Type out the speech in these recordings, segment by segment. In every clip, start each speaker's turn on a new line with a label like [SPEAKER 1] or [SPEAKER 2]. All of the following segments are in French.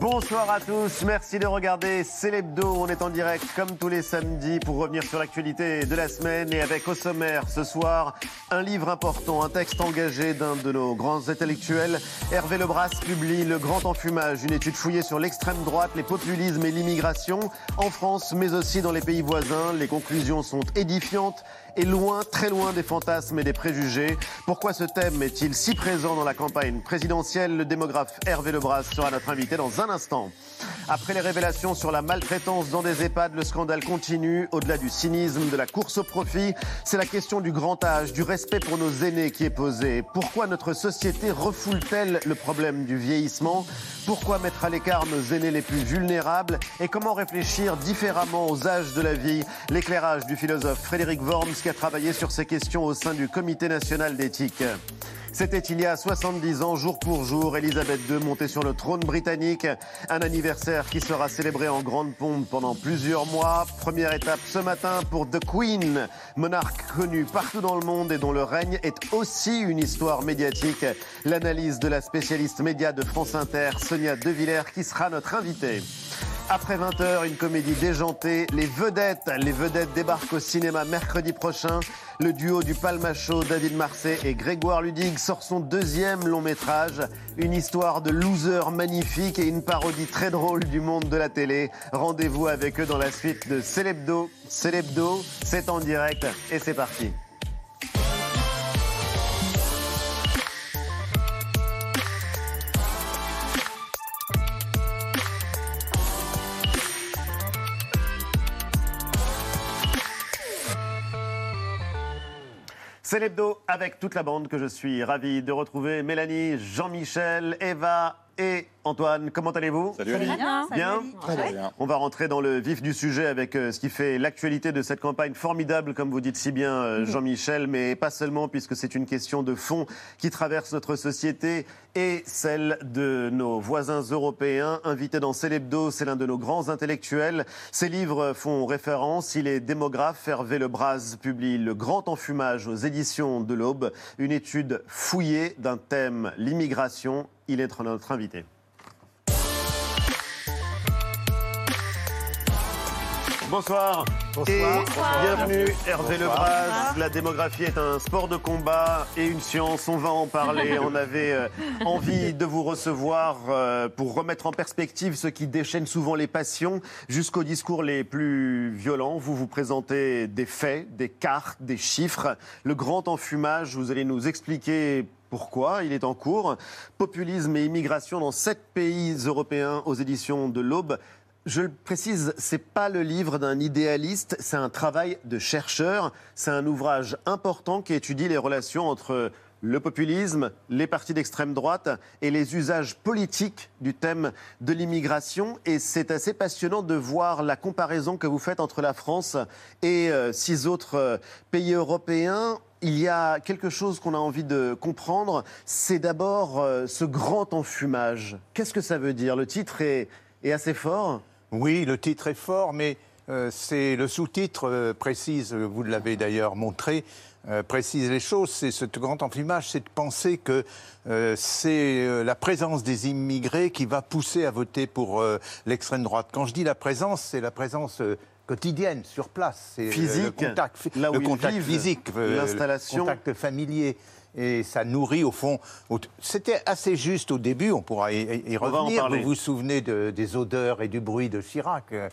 [SPEAKER 1] Bonsoir à tous, merci de regarder Célébdo. On est en direct comme tous les samedis pour revenir sur l'actualité de la semaine et avec au sommaire ce soir un livre important, un texte engagé d'un de nos grands intellectuels. Hervé Lebras publie Le Grand Enfumage, une étude fouillée sur l'extrême droite, les populismes et l'immigration en France mais aussi dans les pays voisins. Les conclusions sont édifiantes et loin, très loin des fantasmes et des préjugés. Pourquoi ce thème est-il si présent dans la campagne présidentielle? Le démographe Hervé Lebras sera notre invité dans un Après les révélations sur la maltraitance dans des EHPAD, le scandale continue. Au-delà du cynisme, de la course au profit, c'est la question du grand âge, du respect pour nos aînés qui est posée. Pourquoi notre société refoule-t-elle le problème du vieillissement? Pourquoi mettre à l'écart nos aînés les plus vulnérables? Et comment réfléchir différemment aux âges de la vie? L'éclairage du philosophe Frédéric Worms qui a travaillé sur ces questions au sein du Comité national d'éthique. C'était il y a 70 ans, jour pour jour, Elisabeth II montée sur le trône britannique. Un anniversaire qui sera célébré en grande pompe pendant plusieurs mois. Première étape ce matin pour The Queen, monarque connu partout dans le monde et dont le règne est aussi une histoire médiatique. L'analyse de la spécialiste média de France Inter, Sonia De Villers, qui sera notre invitée. Après 20h, une comédie déjantée. Les vedettes, les vedettes débarquent au cinéma mercredi prochain. Le duo du Palmacho, David Marseille et Grégoire Ludig sort son deuxième long métrage. Une histoire de loser magnifique et une parodie très drôle du monde de la télé. Rendez-vous avec eux dans la suite de Célébdo. Célébdo, c'est en direct et c'est parti. C'est l'hebdo avec toute la bande que je suis ravi de retrouver. Mélanie, Jean-Michel, Eva et Antoine. Comment allez-vous?
[SPEAKER 2] Salut, Salut
[SPEAKER 1] Bien. bien.
[SPEAKER 2] Très bien.
[SPEAKER 1] On va rentrer dans le vif du sujet avec euh, ce qui fait l'actualité de cette campagne formidable, comme vous dites si bien, euh, Jean-Michel, mais pas seulement, puisque c'est une question de fond qui traverse notre société et celle de nos voisins européens. Invité dans Célébdo, c'est l'un de nos grands intellectuels. Ses livres font référence. Il est démographe. Hervé Lebras publie Le Grand Enfumage aux éditions de l'Aube, une étude fouillée d'un thème, l'immigration. Il est notre invité. Bonsoir. Et bienvenue Hervé Lebras. La démographie est un sport de combat et une science. On va en parler. On avait euh, envie de vous recevoir euh, pour remettre en perspective ce qui déchaîne souvent les passions jusqu'aux discours les plus violents. Vous vous présentez des faits, des cartes, des chiffres. Le grand enfumage, vous allez nous expliquer pourquoi il est en cours. Populisme et immigration dans sept pays européens aux éditions de l'Aube. Je le précise, c'est pas le livre d'un idéaliste, c'est un travail de chercheur. C'est un ouvrage important qui étudie les relations entre le populisme, les partis d'extrême droite et les usages politiques du thème de l'immigration. Et c'est assez passionnant de voir la comparaison que vous faites entre la France et euh, six autres euh, pays européens. Il y a quelque chose qu'on a envie de comprendre, c'est d'abord euh, ce grand enfumage. Qu'est-ce que ça veut dire? Le titre est, assez fort.
[SPEAKER 3] Oui, le titre est fort, mais euh, c'est le sous-titre euh, précise, vous l'avez d'ailleurs montré, précise les choses. C'est ce grand enfumage, c'est de penser que c'est la présence des immigrés qui va pousser à voter pour l'extrême droite. Quand je dis la présence, c'est la présence quotidienne, sur place. C'est
[SPEAKER 1] Physique,
[SPEAKER 3] le contact, fi-
[SPEAKER 1] là où
[SPEAKER 3] le contact
[SPEAKER 1] vivent,
[SPEAKER 3] physique, euh,
[SPEAKER 1] l'installation.
[SPEAKER 3] le contact familier. Et ça nourrit au fond. C'était assez juste au début, on pourra y, revenir. Vous vous souvenez de- des odeurs et du bruit de Chirac. euh,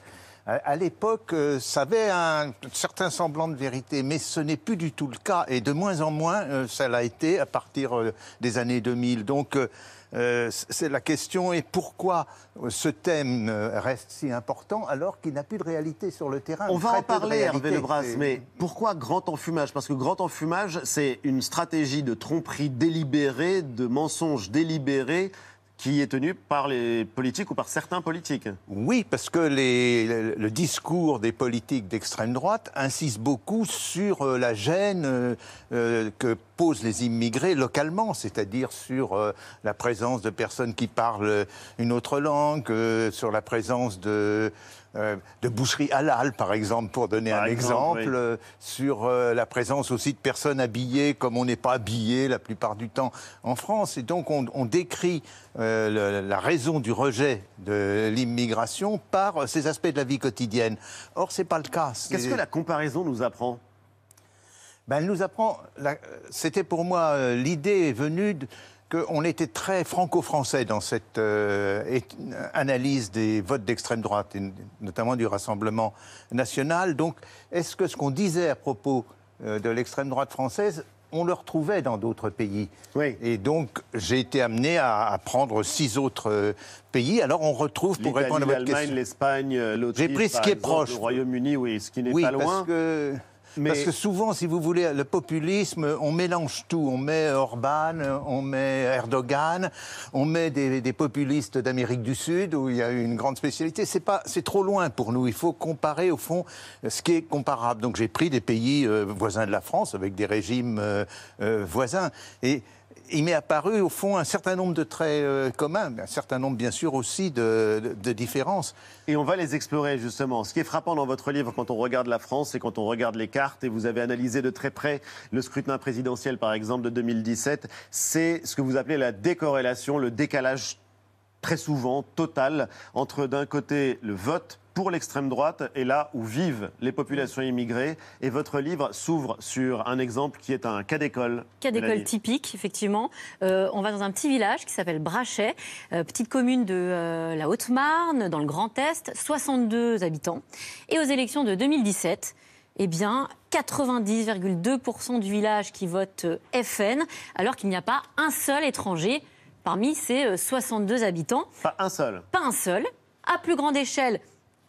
[SPEAKER 3] à l'époque, euh, ça avait un certain semblant de vérité, mais ce n'est plus du tout le cas. Et de moins en moins, ça l'a été à partir des années 2000. Donc, euh, c'est la question est pourquoi euh, ce thème euh, reste si important alors qu'il n'a plus de réalité sur le terrain?
[SPEAKER 1] On va en parler. Hervé Lebras, mais pourquoi grand enfumage? Parce que grand enfumage, c'est une stratégie de tromperie délibérée, de mensonge délibéré qui est tenue par les politiques ou par certains politiques.
[SPEAKER 3] Oui, parce que les- le, discours des politiques d'extrême droite insiste beaucoup sur euh, la gêne euh, euh, que repose les immigrés localement, c'est-à-dire sur la présence de personnes qui parlent une autre langue, sur la présence de, euh, de boucheries halal, par exemple, pour donner un exemple, sur la présence aussi de personnes habillées comme on n'est pas habillé la plupart du temps en France. Et donc on, on décrit la raison du rejet de l'immigration par ces aspects de la vie quotidienne. Or, ce n'est pas le cas.
[SPEAKER 1] Qu'est-ce que la comparaison nous apprend?
[SPEAKER 3] Ben, elle nous apprend. C'était pour moi euh, l'idée est venue qu'on était très franco-français dans cette euh, analyse des votes d'extrême droite, notamment du Rassemblement national. Donc, est-ce que ce qu'on disait à propos euh, de l'extrême droite française, on le retrouvait dans d'autres pays?
[SPEAKER 1] Oui.
[SPEAKER 3] Et donc, j'ai été amené à, prendre six autres pays. Alors, on retrouve, pour répondre à votre question...
[SPEAKER 1] l'Allemagne, l'Espagne, l'Autriche,
[SPEAKER 3] J'ai pris ce qui est proche.
[SPEAKER 1] Le Royaume-Uni, oui, ce qui n'est pas loin.
[SPEAKER 3] Parce que parce que souvent, si vous voulez, le populisme, on mélange tout. On met Orban, on met Erdogan, on met des, populistes d'Amérique du Sud où il y a une grande spécialité. C'est pas, c'est trop loin pour nous. Il faut comparer au fond ce qui est comparable. Donc j'ai pris des pays euh, voisins de la France avec des régimes euh, euh, voisins et il m'est apparu, au fond, un certain nombre de traits euh, communs, un certain nombre, bien sûr, aussi de, différences.
[SPEAKER 1] Et on va les explorer, justement. Ce qui est frappant dans votre livre, quand on regarde la France, et quand on regarde les cartes, et vous avez analysé de très près le scrutin présidentiel, par exemple, de 2017, c'est ce que vous appelez la décorrélation, le décalage très souvent total entre, d'un côté, le vote pour l'extrême droite et là où vivent les populations immigrées. Et votre livre s'ouvre sur un exemple qui est un cas d'école.
[SPEAKER 2] Cas d'école typique, effectivement. Euh, on va dans un petit village qui s'appelle Brachet, euh, petite commune de euh, la Haute-Marne, dans le Grand Est, 62 habitants. Et aux élections de 2017, eh bien, 90,2% du village qui vote FN, alors qu'il n'y a pas un seul étranger parmi ces 62 habitants.
[SPEAKER 1] Pas un seul.
[SPEAKER 2] Pas un seul. À plus grande échelle,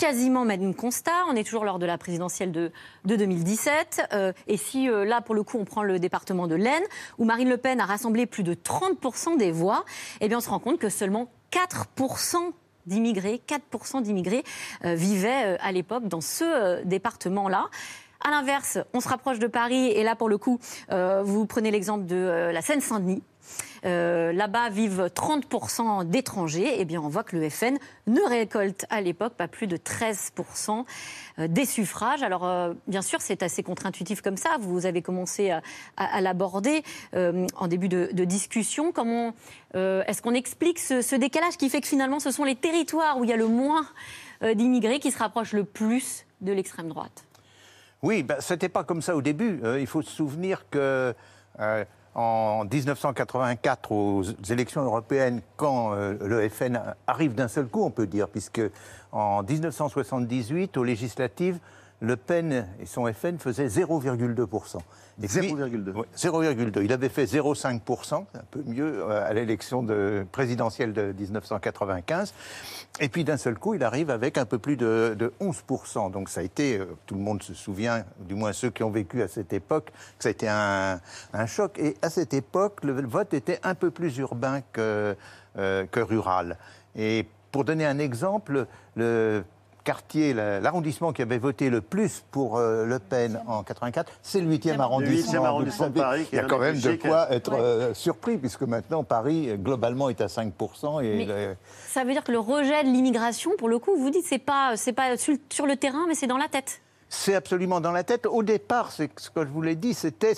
[SPEAKER 2] quasiment même constat. On est toujours lors de la présidentielle de, 2017. Euh, et si euh, là, pour le coup, on prend le département de l'Aisne, où Marine Le Pen a rassemblé plus de 30% des voix, eh bien, on se rend compte que seulement 4% d'immigrés, 4% d'immigrés euh, vivaient à l'époque dans ce département-là. À l'inverse, on se rapproche de Paris et là, pour le coup, vous prenez l'exemple de la Seine-Saint-Denis. Euh, là-bas vivent 30% d'étrangers. Eh bien, on voit que le FN ne récolte à l'époque pas plus de 13% euh, des suffrages. Alors, euh, bien sûr, c'est assez contre-intuitif comme ça. Vous avez commencé à, l'aborder en début de, discussion. Comment est-ce qu'on explique ce, décalage qui fait que finalement, ce sont les territoires où il y a le moins d'immigrés qui se rapprochent le plus de l'extrême droite?
[SPEAKER 3] Oui, ben, ce n'était pas comme ça au début. il faut se souvenir que en 1984 aux élections européennes, quand euh, le FN arrive d'un seul coup, on peut dire, puisque en 1978, aux législatives, Le Pen et son FN faisaient 0,2%.
[SPEAKER 1] 0,2.
[SPEAKER 3] 0,2. Il avait fait 0,5%, un peu mieux euh, à l'élection présidentielle de 1995. Et puis d'un seul coup, il arrive avec un peu plus de, 11%. Donc ça a été, euh, tout le monde se souvient, du moins ceux qui ont vécu à cette époque, que ça a été un, choc. Et à cette époque, le vote était un peu plus urbain que, euh, que rural. Et pour donner un exemple, le quartier, l'arrondissement qui avait voté le plus pour euh, Le Pen en 84, c'est le 8e arrondissement.
[SPEAKER 1] arrondissement de Paris.
[SPEAKER 3] Il y a quand même de quoi être euh, surpris, puisque maintenant Paris, globalement, est à 5%. Et
[SPEAKER 2] Ça veut dire que le rejet de l'immigration, pour le coup, vous dites, c'est pas, pas sur le terrain, mais c'est dans la tête
[SPEAKER 3] c'est absolument dans la tête. Au départ, c'est ce que je vous l'ai dit, c'était, euh,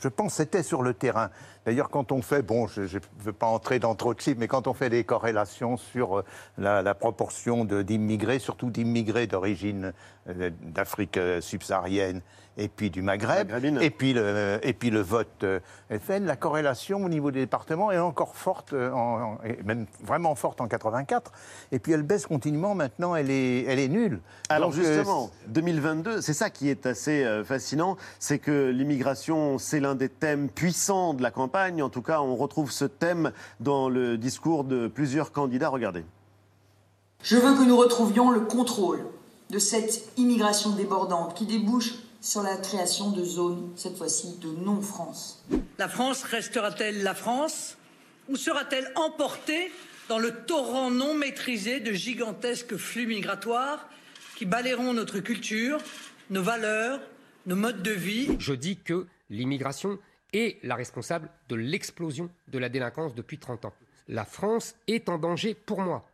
[SPEAKER 3] je pense, c'était sur le terrain. D'ailleurs, quand on fait, bon, je ne veux pas entrer dans trop de chiffres, mais quand on fait des corrélations sur euh, la, proportion d'immigrés, surtout d'immigrés d'origine euh, d'Afrique subsaharienne et puis du Maghreb, et puis, le, et puis le vote FN, la corrélation au niveau des départements est encore forte, en, même vraiment forte en 84, et puis elle baisse continuellement maintenant, elle est, elle est nulle.
[SPEAKER 1] Alors justement, 2022, c'est ça qui est assez fascinant, c'est que l'immigration, c'est l'un des thèmes puissants de la campagne en tout cas, on retrouve ce thème dans le discours de plusieurs candidats. Regardez.
[SPEAKER 4] Je veux que nous retrouvions le contrôle de cette immigration débordante qui débouche sur la création de zones, cette fois-ci de non-France.
[SPEAKER 5] La France restera-t-elle la France ou sera-t-elle emportée dans le torrent non maîtrisé de gigantesques flux migratoires qui balayeront notre culture, nos valeurs, nos modes de vie?
[SPEAKER 6] Je dis que l'immigration est la responsable de l'explosion de la délinquance depuis 30 ans. La France est en danger pour moi.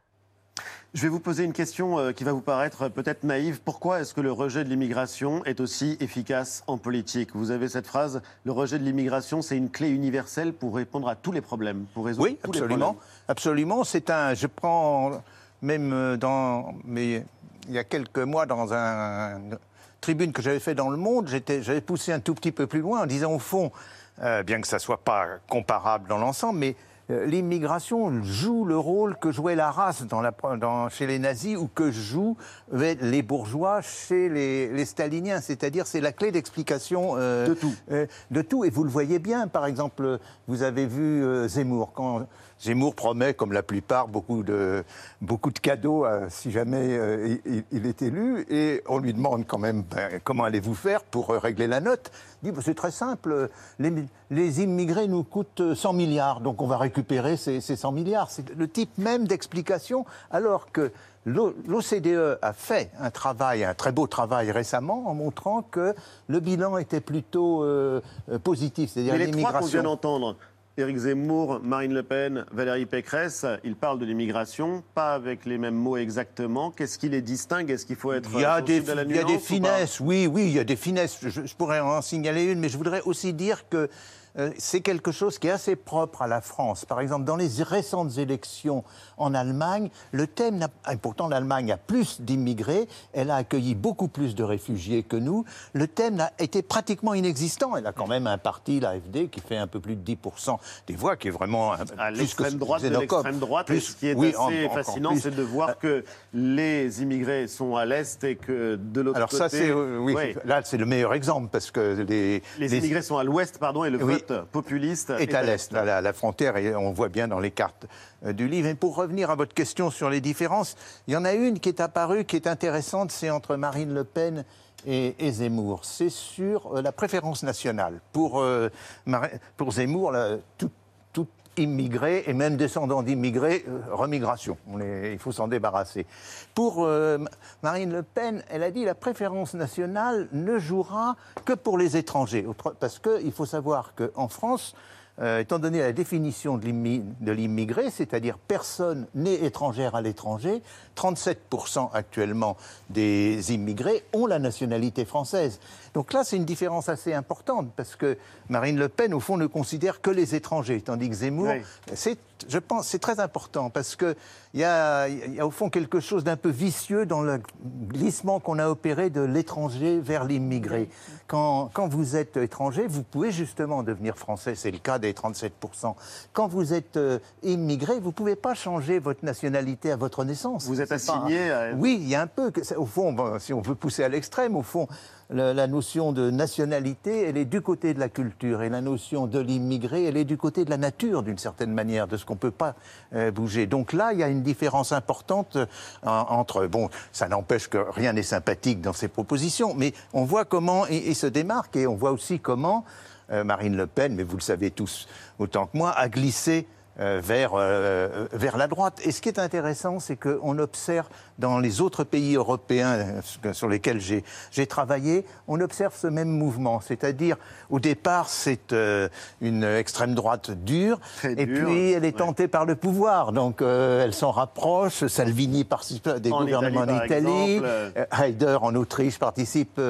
[SPEAKER 1] Je vais vous poser une question euh, qui va vous paraître peut-être naïve. Pourquoi est-ce que le rejet de l'immigration est aussi efficace en politique? Vous avez cette phrase, le rejet de l'immigration, c'est une clé universelle pour répondre à tous les problèmes, pour résoudre
[SPEAKER 3] oui,
[SPEAKER 1] tous
[SPEAKER 3] absolument,
[SPEAKER 1] les problèmes.
[SPEAKER 3] Absolument, c'est un. Je prends même euh, dans, mais il y a quelques mois dans un, tribune que j'avais fait dans Le Monde, j'avais poussé un tout petit peu plus loin en disant au fond, euh, bien que ça soit pas comparable dans l'ensemble, mais euh, l'immigration joue le rôle que jouait la race dans la, dans, chez les nazis ou que jouent les bourgeois chez les, les staliniens. C'est-à-dire, c'est la clé d'explication
[SPEAKER 1] euh, de tout.
[SPEAKER 3] De tout. Et vous le voyez bien, par exemple, vous avez vu Zemmour. Quand Zemmour promet, comme la plupart, beaucoup de, beaucoup de cadeaux euh, si jamais euh, il, il, est élu. Et on lui demande quand même ben, comment allez-vous faire pour euh, régler la note? Il dit ben, c'est très simple. Les, les, immigrés nous coûtent 100 milliards, donc on va récupérer ces, ces 100 milliards. C'est le type même d'explication, alors que L'OCDE a fait un travail, un très beau travail récemment, en montrant que le bilan était plutôt euh, positif.
[SPEAKER 1] C'est-à-dire l'immigration. Les trois qu'on vient d'entendre, Éric Zemmour, Marine Le Pen, Valérie Pécresse, ils parlent de l'immigration, pas avec les mêmes mots exactement. Qu'est-ce qui les distingue? Est-ce qu'il faut être
[SPEAKER 3] il y a des,
[SPEAKER 1] à la
[SPEAKER 3] Il y a des finesses, oui, oui, il y a des finesses. Je, je, pourrais en signaler une, mais je voudrais aussi dire que euh, c'est quelque chose qui est assez propre à la France. Par exemple, dans les récentes élections en Allemagne, le thème, n'a... et pourtant l'Allemagne a plus d'immigrés, elle a accueilli beaucoup plus de réfugiés que nous, le thème a été pratiquement inexistant. Elle a quand même un parti, l'AFD, qui fait un peu plus de 10% des voix, qui est vraiment...
[SPEAKER 1] À l'extrême droite de l'extrême droite, plus, ce qui est oui, assez en, fascinant, c'est de voir que les immigrés sont à l'Est et que de l'autre côté...
[SPEAKER 3] Alors ça, c'est... Oui, oui, là, c'est le meilleur exemple, parce que les...
[SPEAKER 1] Les, les... immigrés sont à l'Ouest, pardon, et le oui populiste
[SPEAKER 3] est, à l'est. La, la, frontière, et on voit bien dans les cartes euh, du livre. Et pour revenir à votre question sur les différences, il y en a une qui est apparue, qui est intéressante, c'est entre Marine Le Pen et, et Zemmour. C'est sur euh, la préférence nationale. Pour, euh, pour Zemmour, la, tout, tout immigré et même descendant d'immigrés, euh, remigration. Il faut s'en débarrasser. Pour euh, Marine Le Pen, elle a dit la préférence nationale ne jouera que pour les étrangers. Parce qu'il faut savoir qu'en France, euh, étant donné la définition de l'immigré, c'est-à-dire personne née étrangère à l'étranger, 37% actuellement des immigrés ont la nationalité française. Donc là, c'est une différence assez importante parce que Marine Le Pen, au fond, ne considère que les étrangers, tandis que Zemmour, oui. c'est, je pense, c'est très important parce que il y a, y a au fond quelque chose d'un peu vicieux dans le glissement qu'on a opéré de l'étranger vers l'immigré. Quand, quand vous êtes étranger, vous pouvez justement devenir français, c'est le cas des 37%. Quand vous êtes euh, immigré, vous ne pouvez pas changer votre nationalité à votre naissance.
[SPEAKER 1] Vous êtes assigné
[SPEAKER 3] pas... à... Oui, il y a un peu, que, au fond, bon, si on veut pousser à l'extrême, au fond, la, notion de nationalité, elle est du côté de la culture, et la notion de l'immigré, elle est du côté de la nature, d'une certaine manière, de ce qu'on ne peut pas euh, bouger. Donc là, il y a une différence importante euh, entre, bon, ça n'empêche que rien n'est sympathique dans ces propositions, mais on voit comment il se démarque, et on voit aussi comment euh, Marine Le Pen, mais vous le savez tous autant que moi, a glissé euh, vers, euh, vers la droite. Et ce qui est intéressant, c'est qu'on observe dans les autres pays européens sur lesquels j'ai travaillé, on observe ce même mouvement. C'est-à-dire, au départ, c'est euh, une extrême droite dure,
[SPEAKER 1] Très
[SPEAKER 3] et puis elle est
[SPEAKER 1] ouais.
[SPEAKER 3] tentée par le pouvoir. Donc, elle s'en rapproche. Salvini participe à des
[SPEAKER 1] En
[SPEAKER 3] gouvernements
[SPEAKER 1] Italie,
[SPEAKER 3] en Italie.
[SPEAKER 1] exemple.
[SPEAKER 3] Haider en Autriche participe.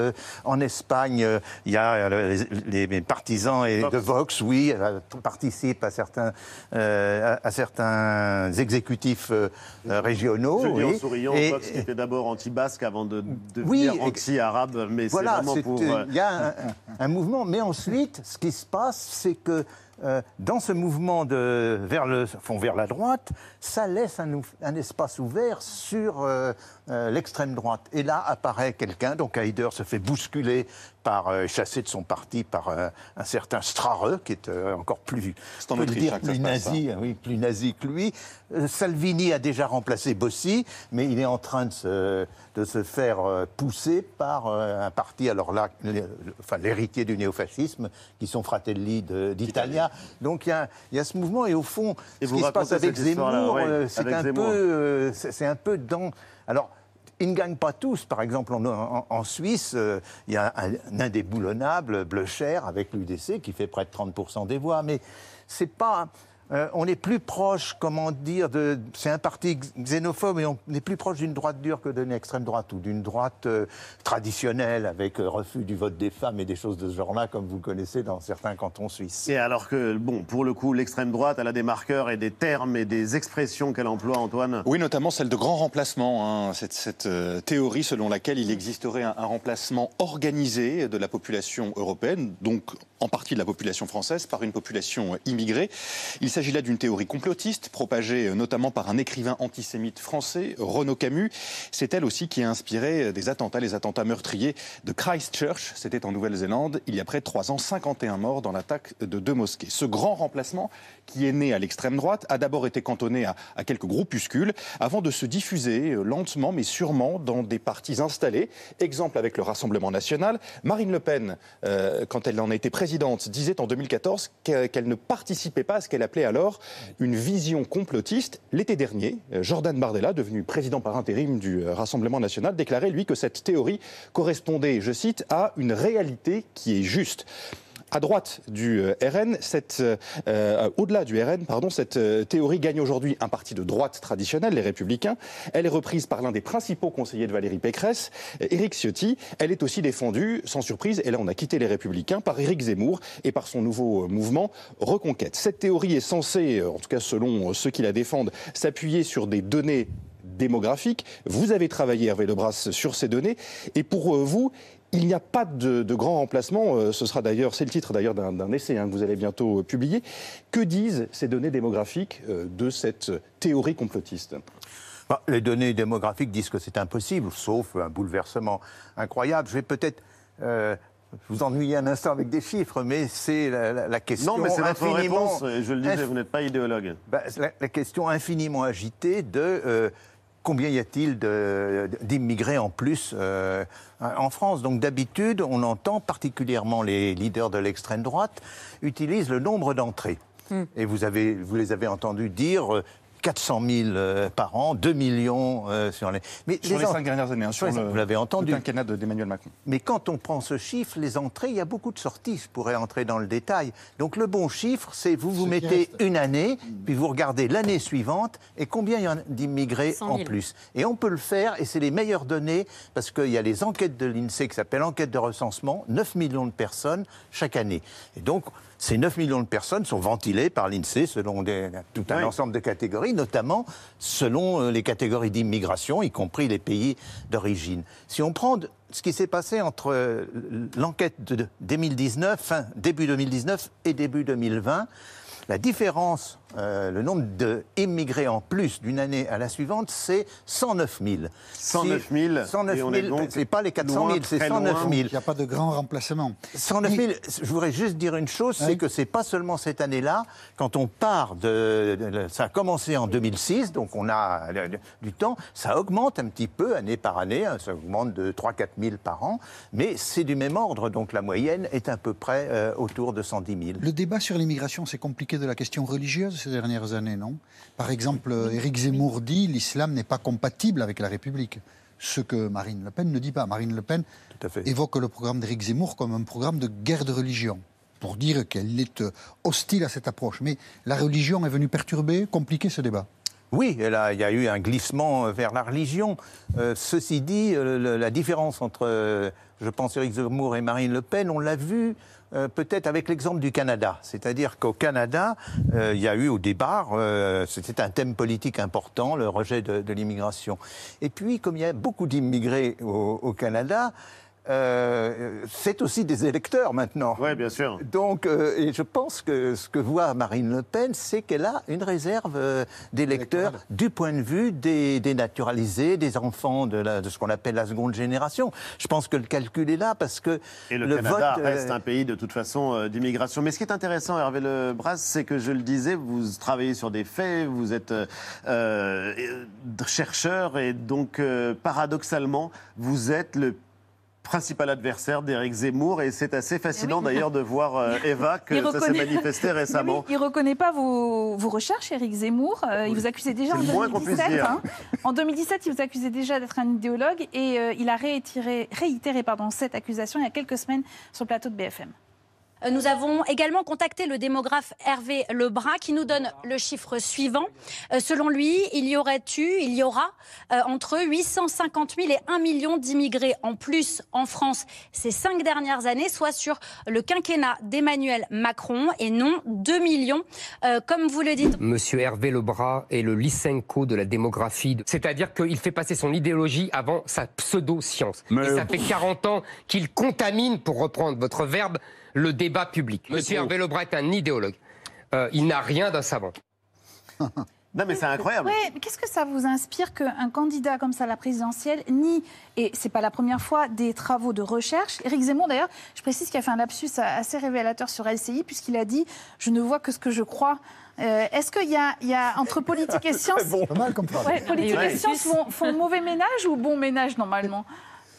[SPEAKER 3] en Espagne, il y a les, les partisans et
[SPEAKER 1] Vox.
[SPEAKER 3] de Vox, oui, participent à certains, euh, à, à certains exécutifs euh, régionaux.
[SPEAKER 1] Je dis en souriant,
[SPEAKER 3] Et-
[SPEAKER 1] Fox qui était d'abord anti-basque avant de
[SPEAKER 3] Oui,
[SPEAKER 1] devenir anti-arabe, mais
[SPEAKER 3] Voilà,
[SPEAKER 1] c'est vraiment
[SPEAKER 3] c'est,
[SPEAKER 1] pour...
[SPEAKER 3] euh, il y a un, mouvement. Mais ensuite, ce qui se passe, c'est que euh, dans ce mouvement de, vers, le, fond, vers la droite, ça laisse un, espace ouvert sur euh, euh, l'extrême droite. Et là apparaît quelqu'un, donc Haider se fait bousculer, par, euh, chassé de son parti par euh, un certain Strare, qui est encore plus,
[SPEAKER 7] en
[SPEAKER 3] peut le dire,
[SPEAKER 7] hein,
[SPEAKER 3] plus
[SPEAKER 7] passe,
[SPEAKER 3] nazi, oui, plus nazi que lui. Salvini a déjà remplacé Bossi, mais il est en train de se, de se faire pousser par un parti, alors là, enfin, l'héritier du néofascisme, qui sont Fratelli d'Italia. Donc il y, a, il y a ce mouvement, et au fond,
[SPEAKER 1] Et
[SPEAKER 3] ce qui se passe avec Zemmour, c'est un, peu, c'est un peu dans. Alors, ils ne gagnent pas tous. Par exemple, en, Suisse, euh, il y a un, un indéboulonnable, Bleucher, avec l'UDC, qui fait près de 30% des voix. Mais c'est pas euh, on est plus proche, comment dire, de, c'est un parti xénophobe, et on est plus proche d'une droite dure que d'une extrême droite ou d'une droite euh, traditionnelle avec euh, refus du vote des femmes et des choses de ce genre-là, comme vous le connaissez dans certains cantons suisses.
[SPEAKER 1] Et alors que, bon, pour le coup, l'extrême droite, elle a des marqueurs et des termes et des expressions qu'elle emploie, Antoine
[SPEAKER 7] Oui, notamment celle de grand remplacement, hein, cette, théorie selon laquelle il existerait un remplacement organisé de la population européenne, donc en partie de la population française, par une population immigrée. Il s'agit là d'une théorie complotiste, propagée euh, notamment par un écrivain antisémite français, Renaud Camus. C'est elle aussi qui a inspiré euh, des attentats, les attentats meurtriers de Christchurch, c'était en Nouvelle-Zélande, il y a près de trois ans, 51 morts dans l'attaque de deux mosquées. Ce grand remplacement, qui est né à l'extrême droite, a d'abord été cantonné à, à, quelques groupuscules, avant de se diffuser euh, lentement mais sûrement dans des partis installés. Exemple avec le Rassemblement national. Marine Le Pen, quand elle en été présidente, disait en 2014 qu'elle ne participait pas à ce qu'elle appelait alors une vision complotiste. L'été dernier, euh, Jordan Bardella, devenu président par intérim du euh, Rassemblement national, déclarait, lui, que cette théorie correspondait, je cite, à une réalité qui est juste à droite du euh, RN, euh, euh, au-delà du RN, pardon, cette théorie gagne aujourd'hui un parti de droite traditionnel, les Républicains. Elle est reprise par l'un des principaux conseillers de Valérie Pécresse, Éric Ciotti. Elle est aussi défendue, sans surprise, et là on a quitté les Républicains, par Éric Zemmour et par son nouveau mouvement Reconquête. Cette théorie est censée, en tout cas selon ceux qui la défendent, s'appuyer sur des données démographiques. Vous avez travaillé, Hervé Lebras, sur ces données. Et pour vous, il n'y a pas de, grand remplacement. Euh, ce sera d'ailleurs, c'est le titre d'ailleurs d'un essai hein, que vous allez bientôt euh, publier. Que disent ces données démographiques euh, de cette théorie complotiste?
[SPEAKER 3] Bah, Les données démographiques disent que c'est impossible, sauf un bouleversement incroyable. Je vais peut-être vous ennuyer un instant avec des chiffres, mais c'est la, question.
[SPEAKER 1] Non, mais c'est
[SPEAKER 3] votre
[SPEAKER 1] réponse. Je le disais, vous n'êtes pas idéologue.
[SPEAKER 3] Bah, la, question infiniment agitée de combien y a-t-il d'immigrés en plus euh, en France? Donc d'habitude, on entend particulièrement les leaders de l'extrême droite utilisent le nombre d'entrées. Hmm. Et vous, avez, vous les avez entendus dire euh, 400 000 euh, par an, 2 millions euh, sur les.
[SPEAKER 7] Mais sur les, cinq dernières années, hein, sur
[SPEAKER 3] vous l'avez entendu.
[SPEAKER 7] Le d'Emmanuel Macron.
[SPEAKER 3] Mais quand on prend ce chiffre, les entrées, il y a beaucoup de sorties. Je pourrais entrer dans le détail. Donc le bon chiffre, c'est vous vous mettez une année, puis vous regardez l'année suivante et combien il y a d'immigrés en plus. Et on peut le faire, et c'est les meilleures données parce qu'il y a les enquêtes de l'Insee qui s'appellent enquête de recensement, 9 millions de personnes chaque année. Et donc ces 9 millions de personnes sont ventilées par l'INSEE selon tout un ensemble de catégories, notamment selon euh, les catégories d'immigration, y compris les pays d'origine. Si on prend ce qui s'est passé entre euh, l'enquête de 2019, début 2019 et début 2020, la différence, euh, le nombre d'immigrés en plus d'une année à la suivante, c'est 109 000.
[SPEAKER 1] 109 000
[SPEAKER 3] 109 000, c'est pas les 400 000, c'est 109 000. Il
[SPEAKER 8] n'y a pas de grand remplacement.
[SPEAKER 3] 109 000, je voudrais juste dire une chose, c'est que c'est pas seulement cette année-là, quand on part de, Ça a commencé en 2006, donc on a du temps, ça augmente un petit peu année par année, hein, ça augmente de 3-4 000 par an, mais c'est du même ordre, donc la moyenne est à peu près euh, autour de 110 000.
[SPEAKER 8] Le débat sur l'immigration, c'est compliqué de la question religieuse ces dernières années, non? Par exemple, Éric Zemmour dit l'islam n'est pas compatible avec la République. Ce que Marine Le Pen ne dit pas. Marine Le Pen évoque le programme d'Éric Zemmour comme un programme de guerre de religion pour dire qu'elle est hostile à cette approche. Mais la religion est venue perturber, compliquer ce débat.
[SPEAKER 3] Oui, il y a eu un glissement vers la religion. Euh, ceci dit, euh, la différence entre, euh, je pense, Éric Zemmour et Marine Le Pen, on l'a vu euh, peut-être avec l'exemple du Canada. C'est-à-dire qu'au Canada, euh, il y a eu au départ, euh, c'était un thème politique important, le rejet de, l'immigration. Et puis, comme il y a beaucoup d'immigrés au, Canada, euh, c'est aussi des électeurs maintenant.
[SPEAKER 1] Oui, bien sûr.
[SPEAKER 3] Donc, euh, et je pense que ce que voit Marine Le Pen, c'est qu'elle a une réserve euh, d'électeurs du point de vue des, naturalisés, des enfants de, de ce qu'on appelle la seconde génération. Je pense que le calcul est là parce que
[SPEAKER 1] et le, Canada reste un pays de toute façon d'immigration. Mais ce qui est intéressant, Hervé Lebras, c'est que je le disais, vous travaillez sur des faits, vous êtes chercheur et donc paradoxalement, vous êtes le principal adversaire d'Éric Zemmour. Et c'est assez fascinant d'ailleurs de voir euh, Eva que
[SPEAKER 9] Il
[SPEAKER 1] ça s'est manifesté
[SPEAKER 9] oui,
[SPEAKER 1] récemment.
[SPEAKER 9] il ne reconnaît pas vos, vos recherches, Éric Zemmour. Euh, il vous accusait déjà en
[SPEAKER 1] C'est le moins qu'on puisse
[SPEAKER 9] 2017.
[SPEAKER 1] dire.
[SPEAKER 9] hein. En 2017, il vous accusait déjà d'être un idéologue et euh, il a réitéré, réitéré pardon, cette accusation il y a quelques semaines sur le plateau de BFM.
[SPEAKER 10] Euh, Nous avons également contacté le démographe Hervé Lebrun qui nous donne le chiffre suivant. Euh, selon lui, il y aurait eu, il y aura euh, entre 850 000 et 1 million d'immigrés en plus en France ces cinq dernières années, soit sur le quinquennat d'Emmanuel Macron et non 2 millions, euh, comme vous le dites.
[SPEAKER 6] Monsieur Hervé Lebras est le Lysenko de la démographie. C'est-à-dire qu'il fait passer son idéologie avant sa pseudo-science.
[SPEAKER 11] Mais-
[SPEAKER 6] Et ça fait 40 ans qu'il contamine, pour reprendre votre verbe, le débat public. Monsieur Hervé est un idéologue. Euh, il n'a rien d'un savant.
[SPEAKER 1] Non, mais c'est incroyable.
[SPEAKER 9] Ouais, qu'est-ce que ça vous inspire qu'un candidat comme ça à la présidentielle nie, et c'est pas la première fois, des travaux de recherche? Éric Zemmour, d'ailleurs, je précise qu'il a fait un lapsus assez révélateur sur LCI, puisqu'il a dit Je ne vois que ce que je crois. Euh, Est-ce qu'il y a, il y a entre politique et science.
[SPEAKER 8] Pas mal comme.
[SPEAKER 9] Ouais, politique
[SPEAKER 1] Ouais.
[SPEAKER 9] et sciences font, font mauvais ménage ou bon ménage, normalement,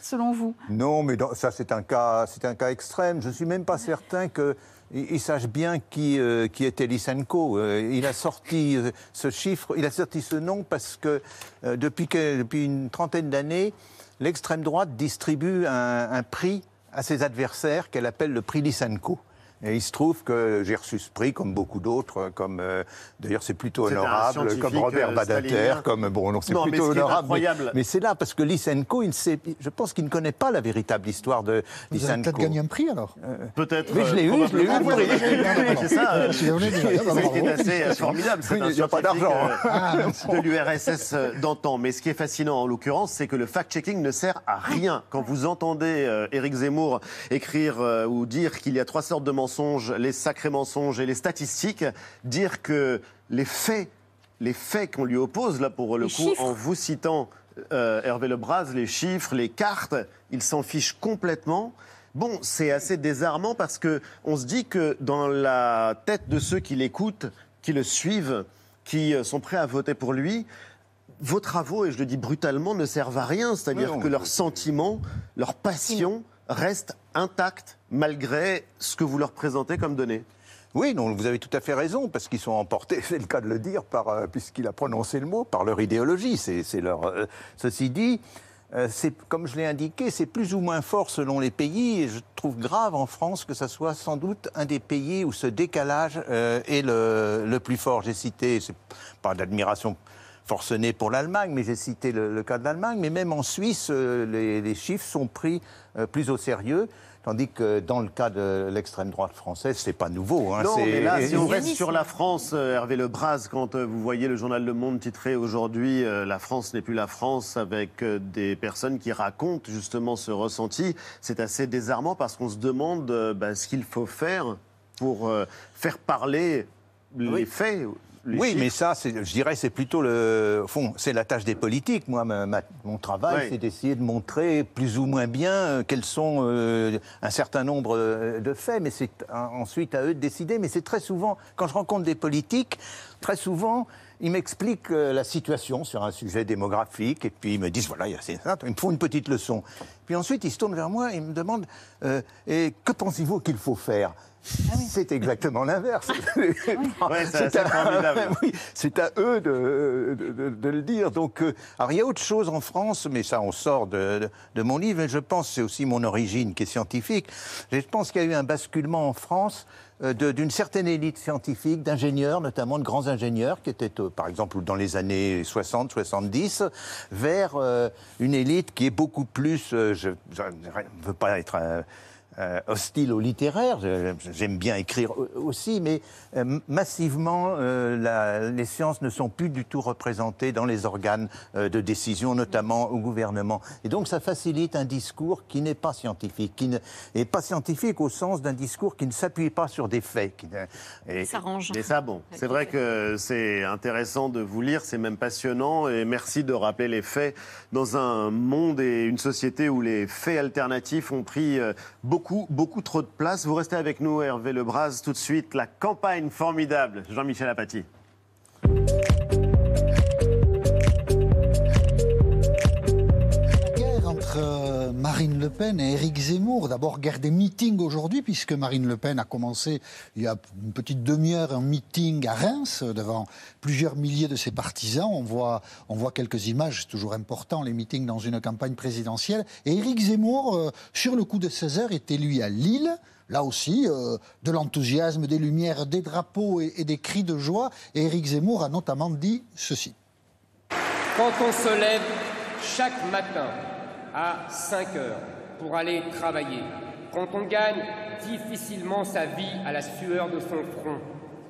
[SPEAKER 9] selon vous
[SPEAKER 3] Non, mais dans- ça, c'est un, cas, c'est un cas extrême. Je ne suis même pas certain qu'il il sache bien qui, euh, qui était Lysenko. Euh, il a sorti euh, ce chiffre, il a sorti ce nom parce que depuis, que- depuis une trentaine d'années, l'extrême droite distribue un, un prix à ses adversaires qu'elle appelle le prix Lysenko. Et il se trouve que j'ai reçu ce prix, comme beaucoup d'autres, comme euh, d'ailleurs c'est plutôt honorable, comme Robert
[SPEAKER 1] euh,
[SPEAKER 3] Badater,
[SPEAKER 1] stalinien.
[SPEAKER 3] comme bon, non, c'est
[SPEAKER 1] Non, mais
[SPEAKER 3] plutôt
[SPEAKER 1] ce qui est
[SPEAKER 3] honorable. mais-
[SPEAKER 1] incroyable-
[SPEAKER 3] mais c'est là, parce que Lysenko, il ne sait, je pense qu'il ne connaît pas la véritable histoire de
[SPEAKER 8] Vous avez
[SPEAKER 3] Lysenko.
[SPEAKER 8] peut-être gagné un prix alors
[SPEAKER 1] Peut-être.
[SPEAKER 3] Mais je l'ai
[SPEAKER 1] euh,
[SPEAKER 3] eu, je l'ai eu, le prix.
[SPEAKER 1] Oui, oui, oui, oui, C'est ça. euh.
[SPEAKER 8] Ah,
[SPEAKER 1] C'est ce qui est
[SPEAKER 8] bravo.
[SPEAKER 1] assez euh, formidable. C'est
[SPEAKER 3] Oui,
[SPEAKER 1] un
[SPEAKER 3] il y a pas d'argent.
[SPEAKER 1] euh,
[SPEAKER 8] Ah,
[SPEAKER 1] de l'URSS euh, d'antan. Mais ce qui est fascinant en l'occurrence, c'est que le fact-checking ne sert à rien. Quand vous entendez euh, Éric Zemmour écrire euh, ou dire qu'il y a trois sortes de mensonges, les sacrés mensonges et les statistiques, dire que les faits, les faits qu'on lui oppose, là pour le
[SPEAKER 10] Les
[SPEAKER 1] coup,
[SPEAKER 10] chiffres.
[SPEAKER 1] en vous citant euh, Hervé Lebras, les chiffres, les cartes, il s'en fiche complètement. Bon, c'est assez désarmant parce que on se dit que dans la tête de ceux qui l'écoutent, qui le suivent, qui euh, sont prêts à voter pour lui, vos travaux, et je le dis brutalement, ne servent à rien. C'est-à-dire que leurs sentiments, leur passion restent intacts malgré ce que vous leur présentez comme données.
[SPEAKER 3] Oui, non, vous avez tout à fait raison, parce qu'ils sont emportés, c'est le cas de le dire, par, euh, puisqu'il a prononcé le mot, par leur idéologie. C'est, leur, euh, ceci dit, euh, comme je l'ai indiqué, c'est plus ou moins fort selon les pays, et je trouve grave en France que ça soit sans doute un des pays où ce décalage euh, est le, plus fort. J'ai cité, c'est pas d'admiration forcenée pour l'Allemagne, mais j'ai cité le, cas de l'Allemagne, mais même en Suisse, les, chiffres sont pris plus au sérieux. Tandis que dans le cas de l'extrême droite française, c'est pas nouveau. hein,
[SPEAKER 1] Non, mais là, si on reste sur la France, euh, Hervé Lebras, quand euh, vous voyez le journal Le Monde titré aujourd'hui euh, La France n'est plus la France, avec euh, des personnes qui racontent justement ce ressenti, c'est assez désarmant parce qu'on se demande euh, bah, ce qu'il faut faire pour faire parler les
[SPEAKER 3] Oui.
[SPEAKER 1] faits. Les
[SPEAKER 3] Oui,
[SPEAKER 1] chiffres.
[SPEAKER 3] mais ça, je dirais, c'est plutôt le fond, c'est la tâche des politiques. Moi, ma- ma- mon travail, c'est d'essayer de montrer plus ou moins bien euh, quels sont euh, un certain nombre euh, de faits, mais c'est ensuite à eux de décider. Mais c'est très souvent, quand je rencontre des politiques, très souvent, ils m'expliquent la situation sur un sujet démographique, et puis ils me disent voilà, il y a- c'est ça, ils me font une petite leçon. Puis ensuite, ils se tournent vers moi et ils me demandent euh, et que pensez-vous qu'il faut faire? C'est exactement l'inverse.
[SPEAKER 1] Ouais, c'est
[SPEAKER 3] oui, à eux de, de- de- de le dire. Donc, euh, alors il y a autre chose en France, mais ça, on sort de, de- de mon livre, et je pense, c'est aussi mon origine qui est scientifique. Je pense qu'il y a eu un basculement en France euh, d'une certaine élite scientifique, d'ingénieurs, notamment de grands ingénieurs, qui étaient, euh, par exemple, dans les années 60, 70, vers euh, une élite qui est beaucoup plus, euh, je ne veux pas être... euh, hostile au littéraire. J'aime bien écrire au- aussi, mais euh, massivement, euh, la- les sciences ne sont plus du tout représentées dans les organes euh, de décision, notamment au gouvernement. Et donc, ça facilite un discours qui n'est pas scientifique, qui ne est pas scientifique au sens d'un discours qui ne s'appuie pas sur des faits. qui et-
[SPEAKER 2] Ça range.
[SPEAKER 1] Mais ça, bon, c'est vrai que c'est intéressant de vous lire, c'est même passionnant, et merci de rappeler les faits dans un monde et une société où les faits alternatifs ont pris euh, beaucoup, trop de place. Vous restez avec nous, Hervé Lebras, tout de suite, la campagne formidable, Jean-Michel Apathy.
[SPEAKER 8] Marine Le Pen et Éric Zemmour. D'abord, guerre des meetings aujourd'hui, puisque Marine Le Pen a commencé il y a une petite demi-heure un meeting à Reims devant plusieurs milliers de ses partisans. On voit, on voit quelques images, c'est toujours important, les meetings dans une campagne présidentielle. Et Éric Zemmour, euh, sur le coup de 16 heures, était lui à Lille. Là aussi, euh, de l'enthousiasme, des lumières, des drapeaux et, et des cris de joie. Et Éric Zemmour a notamment dit ceci.
[SPEAKER 6] Quand on se lève chaque matin à 5 heures pour aller travailler, quand on gagne difficilement sa vie à la sueur de son front,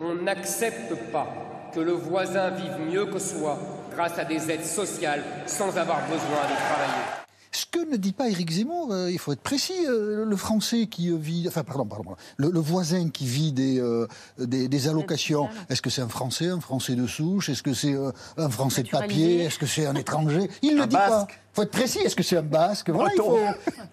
[SPEAKER 6] on n'accepte pas que le voisin vive mieux que soi grâce à des aides sociales sans avoir besoin de travailler.
[SPEAKER 8] Ce que ne dit pas Éric Zemmour, euh, il faut être précis, euh, le Français qui euh, vit, enfin pardon, pardon, le, le voisin qui vit des, euh, des, des allocations, est-ce que c'est un Français, un Français de souche, est-ce que c'est euh, un Français de papier, est-ce que c'est un étranger? Il ne dit pas.
[SPEAKER 1] Basque.
[SPEAKER 8] Faut être précis, est-ce que c'est un Basque? Voilà, il faut,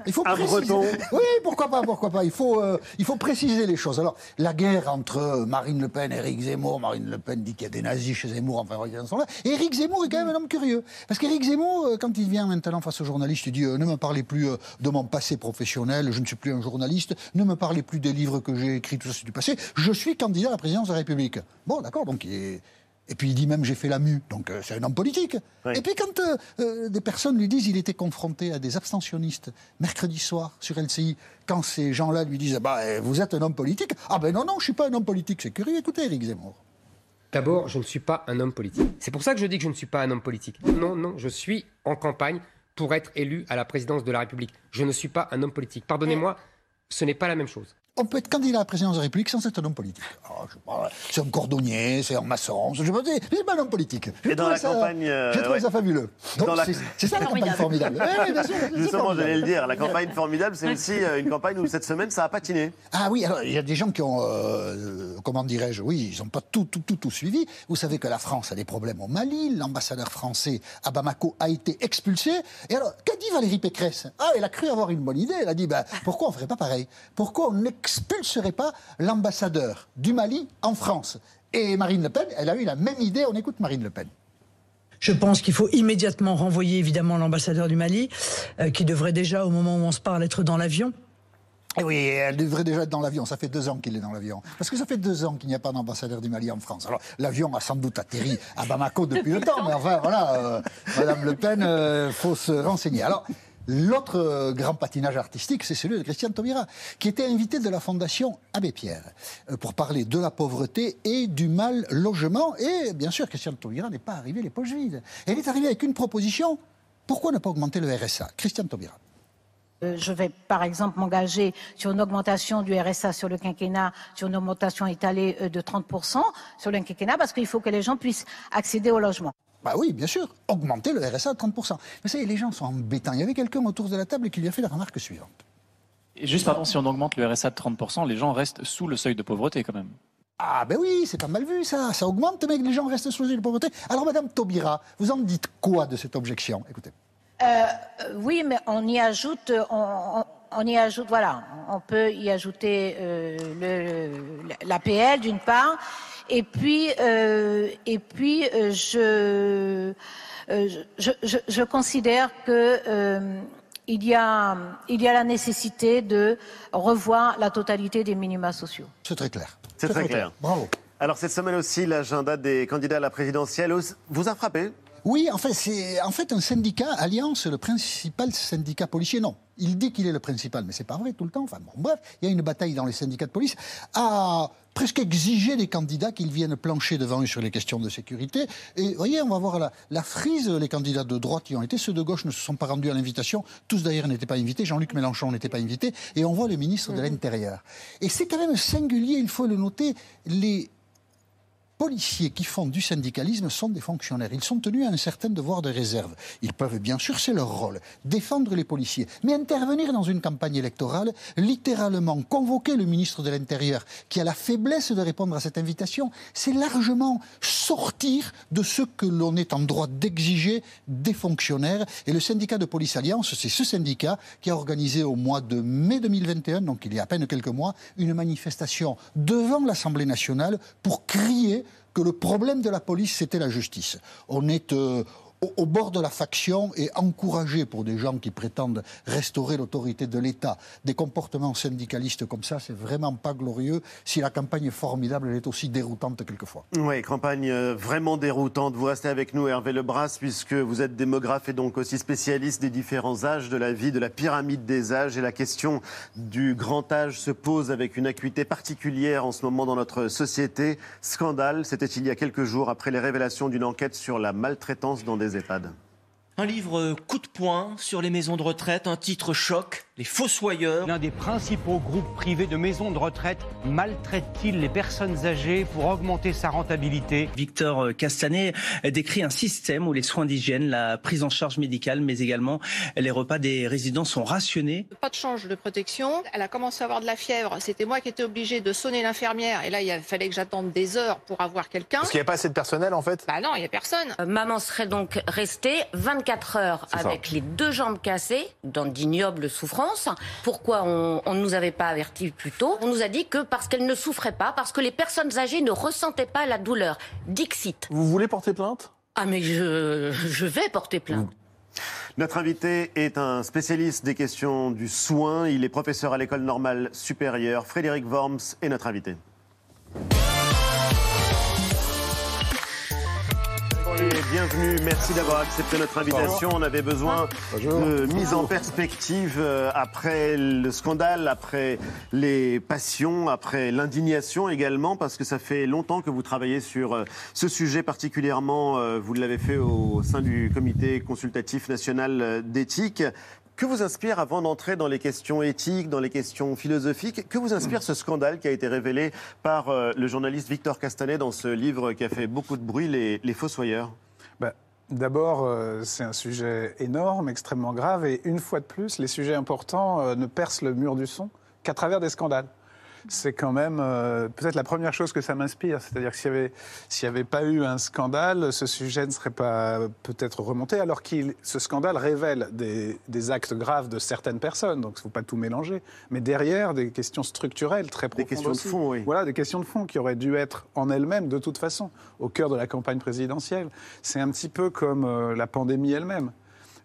[SPEAKER 8] il faut
[SPEAKER 1] Un
[SPEAKER 8] préciser.
[SPEAKER 1] Breton.
[SPEAKER 8] Oui, pourquoi pas, pourquoi pas. Il faut, euh, il faut préciser les choses. Alors, la guerre entre euh, Marine Le Pen et Éric Zemmour, Marine Le Pen dit qu'il y a des nazis chez Zemmour, enfin, ils sont là. Et Éric Zemmour est quand même un homme curieux. Parce qu'Éric Zemmour, euh, quand il vient maintenant face aux journalistes, il dit euh, Ne me parlez plus euh, de mon passé professionnel, je ne suis plus un journaliste, ne me parlez plus des livres que j'ai écrits, tout ça c'est du passé, je suis candidat à la présidence de la République. Bon, d'accord, donc il est. Et puis il dit même j'ai fait la mue, donc euh, c'est un homme politique.
[SPEAKER 1] Oui.
[SPEAKER 8] Et puis quand euh, euh, des personnes lui disent il était confronté à des abstentionnistes mercredi soir sur LCI, quand ces gens-là lui disent bah eh, vous êtes un homme politique, ah ben non non je suis pas un homme politique, c'est curieux. Écoutez Éric Zemmour.
[SPEAKER 6] D'abord, je ne suis pas un homme politique. C'est pour ça que je dis que je ne suis pas un homme politique. Non, non, je suis en campagne pour être élu à la présidence de la République. Je ne suis pas un homme politique. Pardonnez-moi, ce n'est pas la même chose.
[SPEAKER 8] On peut être candidat à la présidence de la République sans être un homme politique. Ah, je sais pas, c'est un cordonnier, c'est un maçon, je sais pas, c'est c'est pas un homme politique. J'ai
[SPEAKER 1] Et dans la
[SPEAKER 8] ça-
[SPEAKER 1] campagne, euh,
[SPEAKER 8] J'ai trouvé
[SPEAKER 1] ouais.
[SPEAKER 8] ça fabuleux. Donc,
[SPEAKER 1] Dans la-
[SPEAKER 8] c'est- C'est ça la campagne formidable. Oui, oui, bien sûr, c'est
[SPEAKER 1] Justement,
[SPEAKER 8] formidable.
[SPEAKER 1] j'allais le dire, la campagne formidable, c'est aussi euh, une campagne où cette semaine, ça a patiné.
[SPEAKER 8] Ah oui, alors il y a des gens qui ont, euh, comment dirais-je, oui, ils n'ont pas tout, tout, tout, tout suivi. Vous savez que la France a des problèmes au Mali, l'ambassadeur français à Bamako a été expulsé. Et alors, qu'a dit Valérie Pécresse? Ah, elle a cru avoir une bonne idée. Elle a dit, ben, pourquoi on ne ferait pas pareil? Pourquoi on n'expulserait pas l'ambassadeur du Mali en France Et Marine Le Pen, elle a eu la même idée. On écoute Marine Le Pen.
[SPEAKER 5] Je pense qu'il faut immédiatement renvoyer évidemment l'ambassadeur du Mali, euh, qui devrait déjà, au moment où on se parle, être dans l'avion.
[SPEAKER 8] Eh oui, elle devrait déjà être dans l'avion. Ça fait deux ans qu'il est dans l'avion. Parce que ça fait deux ans qu'il n'y a pas d'ambassadeur du Mali en France. Alors, l'avion a sans doute atterri à Bamako depuis le temps, mais enfin, voilà, euh, Madame Le Pen, euh, faut se renseigner. Alors, l'autre euh, grand patinage artistique, c'est celui de Christiane Taubira, qui était invité de la Fondation Abbé Pierre euh, pour parler de la pauvreté et du mal logement. Et bien sûr, Christiane Taubira n'est pas arrivée les poches vides. Elle est arrivée avec une proposition. Pourquoi ne pas augmenter le RSA Christiane Taubira.
[SPEAKER 11] Euh, Je vais, par exemple, m'engager sur une augmentation du RSA sur le quinquennat, sur une augmentation étalée de 30% sur le quinquennat, parce qu'il faut que les gens puissent accéder au logement.
[SPEAKER 8] Bah oui, bien sûr, augmenter le RSA de 30%. Mais ça, y est, les gens sont embêtants. Il y avait quelqu'un autour de la table qui lui a fait la remarque suivante.
[SPEAKER 12] Et juste, pardon, si on augmente le RSA de 30%, les gens restent sous le seuil de pauvreté quand même.
[SPEAKER 8] Ah ben oui, c'est pas mal vu ça. Ça augmente, mais que les gens restent sous le seuil de pauvreté. Alors, Madame Taubira, vous en dites quoi de cette objection? Écoutez.
[SPEAKER 11] Euh, euh, oui, mais on y ajoute, on, on- on y ajoute, voilà, on peut y ajouter euh, le, l'APL d'une part, et puis, euh, et puis euh, je, euh, je, je, je considère que euh, il y a, il y a la nécessité de revoir la totalité des minima sociaux.
[SPEAKER 8] C'est très clair.
[SPEAKER 1] C'est très clair.
[SPEAKER 8] Bravo.
[SPEAKER 1] Alors, cette semaine aussi, l'agenda des candidats à la présidentielle vous a frappé?
[SPEAKER 8] Oui, en fait, c'est en fait un syndicat, Alliance, le principal syndicat policier. Non, il dit qu'il est le principal, mais c'est pas vrai tout le temps. Enfin bon, bref, il y a une bataille dans les syndicats de police à presque exiger des candidats qu'ils viennent plancher devant eux sur les questions de sécurité. Et vous voyez, on va voir la, la frise. Les candidats de droite y ont été, ceux de gauche ne se sont pas rendus à l'invitation. Tous d'ailleurs n'étaient pas invités. Jean-Luc Mélenchon n'était pas invité. Et on voit le ministre de l'Intérieur. Et c'est quand même singulier, il faut le noter. Les policiers qui font du syndicalisme sont des fonctionnaires. Ils sont tenus à un certain devoir de réserve. Ils peuvent, bien sûr, c'est leur rôle, défendre les policiers. Mais intervenir dans une campagne électorale, littéralement convoquer le ministre de l'Intérieur, qui a la faiblesse de répondre à cette invitation, c'est largement sortir de ce que l'on est en droit d'exiger des fonctionnaires. Et le syndicat de police Alliance, c'est ce syndicat qui a organisé au mois de mai 2021, donc il y a à peine quelques mois, une manifestation devant l'Assemblée nationale pour crier que le problème de la police, c'était la justice. On est euh, au, bord de la faction et encourager pour des gens qui prétendent restaurer l'autorité de l'État des comportements syndicalistes comme ça, c'est vraiment pas glorieux. Si la campagne est formidable, elle est aussi déroutante quelquefois.
[SPEAKER 1] Oui, campagne euh, vraiment déroutante. Vous restez avec nous, Hervé Lebras, puisque vous êtes démographe et donc aussi spécialiste des différents âges de la vie, de la pyramide des âges. Et la question du grand âge se pose avec une acuité particulière en ce moment dans notre société. Scandale, c'était il y a quelques jours après les révélations d'une enquête sur la maltraitance dans des EHPAD.
[SPEAKER 13] Un livre coup de poing sur les maisons de retraite, un titre choc, les fossoyeurs.
[SPEAKER 14] L'un des principaux groupes privés de maisons de retraite maltraite-t-il les personnes âgées pour augmenter sa rentabilité?
[SPEAKER 15] Victor Castanet décrit un système où les soins d'hygiène, la prise en charge médicale, mais également les repas des résidents sont rationnés.
[SPEAKER 16] Pas de change de protection. Elle a commencé à avoir de la fièvre. C'était moi qui étais obligée de sonner l'infirmière. Et là, il fallait que j'attende des heures pour avoir quelqu'un.
[SPEAKER 17] Parce qu'il n'y a pas assez de personnel en fait?
[SPEAKER 16] Bah non, il n'y a personne.
[SPEAKER 18] Euh, maman serait donc restée 24 heures avec les deux jambes cassées, dans d'ignobles souffrances. Pourquoi on, ne nous avait pas avertis plus tôt On nous a dit que parce qu'elle ne souffrait pas, parce que les personnes âgées ne ressentaient pas la douleur. Dixit.
[SPEAKER 17] Vous voulez porter plainte?
[SPEAKER 18] Ah mais je, je vais porter plainte.
[SPEAKER 1] Notre invité est un spécialiste des questions du soin. Il est professeur à l'école normale supérieure. Frédéric Worms est notre invité. Bienvenue. Merci d'avoir accepté notre invitation. On avait besoin de mise en perspective euh, après le scandale, après les passions, après l'indignation également, parce que ça fait longtemps que vous travaillez sur euh, ce sujet particulièrement. euh, Vous l'avez fait au sein du comité consultatif national d'éthique. Que vous inspire, avant d'entrer dans les questions éthiques, dans les questions philosophiques, que vous inspire ce scandale qui a été révélé par le journaliste Victor Castanet dans ce livre qui a fait beaucoup de bruit, Les, les Fossoyeurs?
[SPEAKER 19] Bah, D'abord, euh, c'est un sujet énorme, extrêmement grave, et une fois de plus, les sujets importants euh, ne percent le mur du son qu'à travers des scandales. C'est quand même euh, peut-être la première chose que ça m'inspire. C'est-à-dire que s'il n'y avait, avait pas eu un scandale, ce sujet ne serait pas peut-être remonté, alors que ce scandale révèle des, des actes graves de certaines personnes, donc il ne faut pas tout mélanger. Mais derrière, des questions structurelles très profondes.
[SPEAKER 1] questions de fond, oui.
[SPEAKER 19] Voilà, des questions de fond qui auraient dû être en elles-mêmes, de toute façon, au cœur de la campagne présidentielle. C'est un petit peu comme euh, la pandémie elle-même.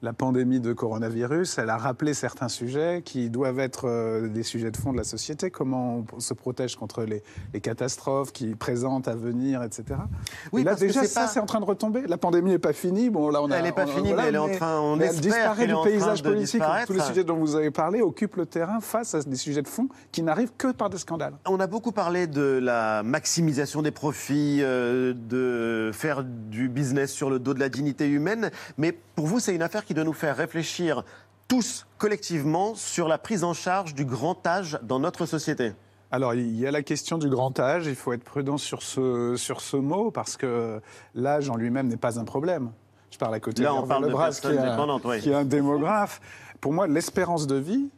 [SPEAKER 19] La pandémie de coronavirus, elle a rappelé certains sujets qui doivent être euh, des sujets de fond de la société. Comment on se protège contre les, les catastrophes qui présentent à venir, etc.
[SPEAKER 1] Oui,
[SPEAKER 19] Et là,
[SPEAKER 1] parce
[SPEAKER 19] déjà, ça,
[SPEAKER 1] pas-
[SPEAKER 19] c'est en train de retomber. La pandémie n'est pas finie. Bon, là, on a,
[SPEAKER 1] Elle n'est pas
[SPEAKER 19] on-
[SPEAKER 1] finie,
[SPEAKER 19] voilà,
[SPEAKER 1] mais elle est en train- on
[SPEAKER 19] elle disparaît
[SPEAKER 1] est
[SPEAKER 19] du paysage politique. Tous les sujets dont vous avez parlé occupent le terrain face à des sujets de fond qui n'arrivent que par des scandales.
[SPEAKER 1] On a beaucoup parlé de la maximisation des profits, euh, de faire du business sur le dos de la dignité humaine, mais pour vous, c'est une affaire qui doit nous faire réfléchir tous collectivement sur la prise en charge du grand âge dans notre société.
[SPEAKER 19] Alors, il y a la question du grand âge. Il faut être prudent sur ce, sur ce mot parce que l'âge en lui-même n'est pas un problème. Je parle à côté
[SPEAKER 1] Là, on parle de
[SPEAKER 19] qui est un-
[SPEAKER 1] dépendantes, oui.
[SPEAKER 19] qui est un démographe. Pour moi, l'espérance de vie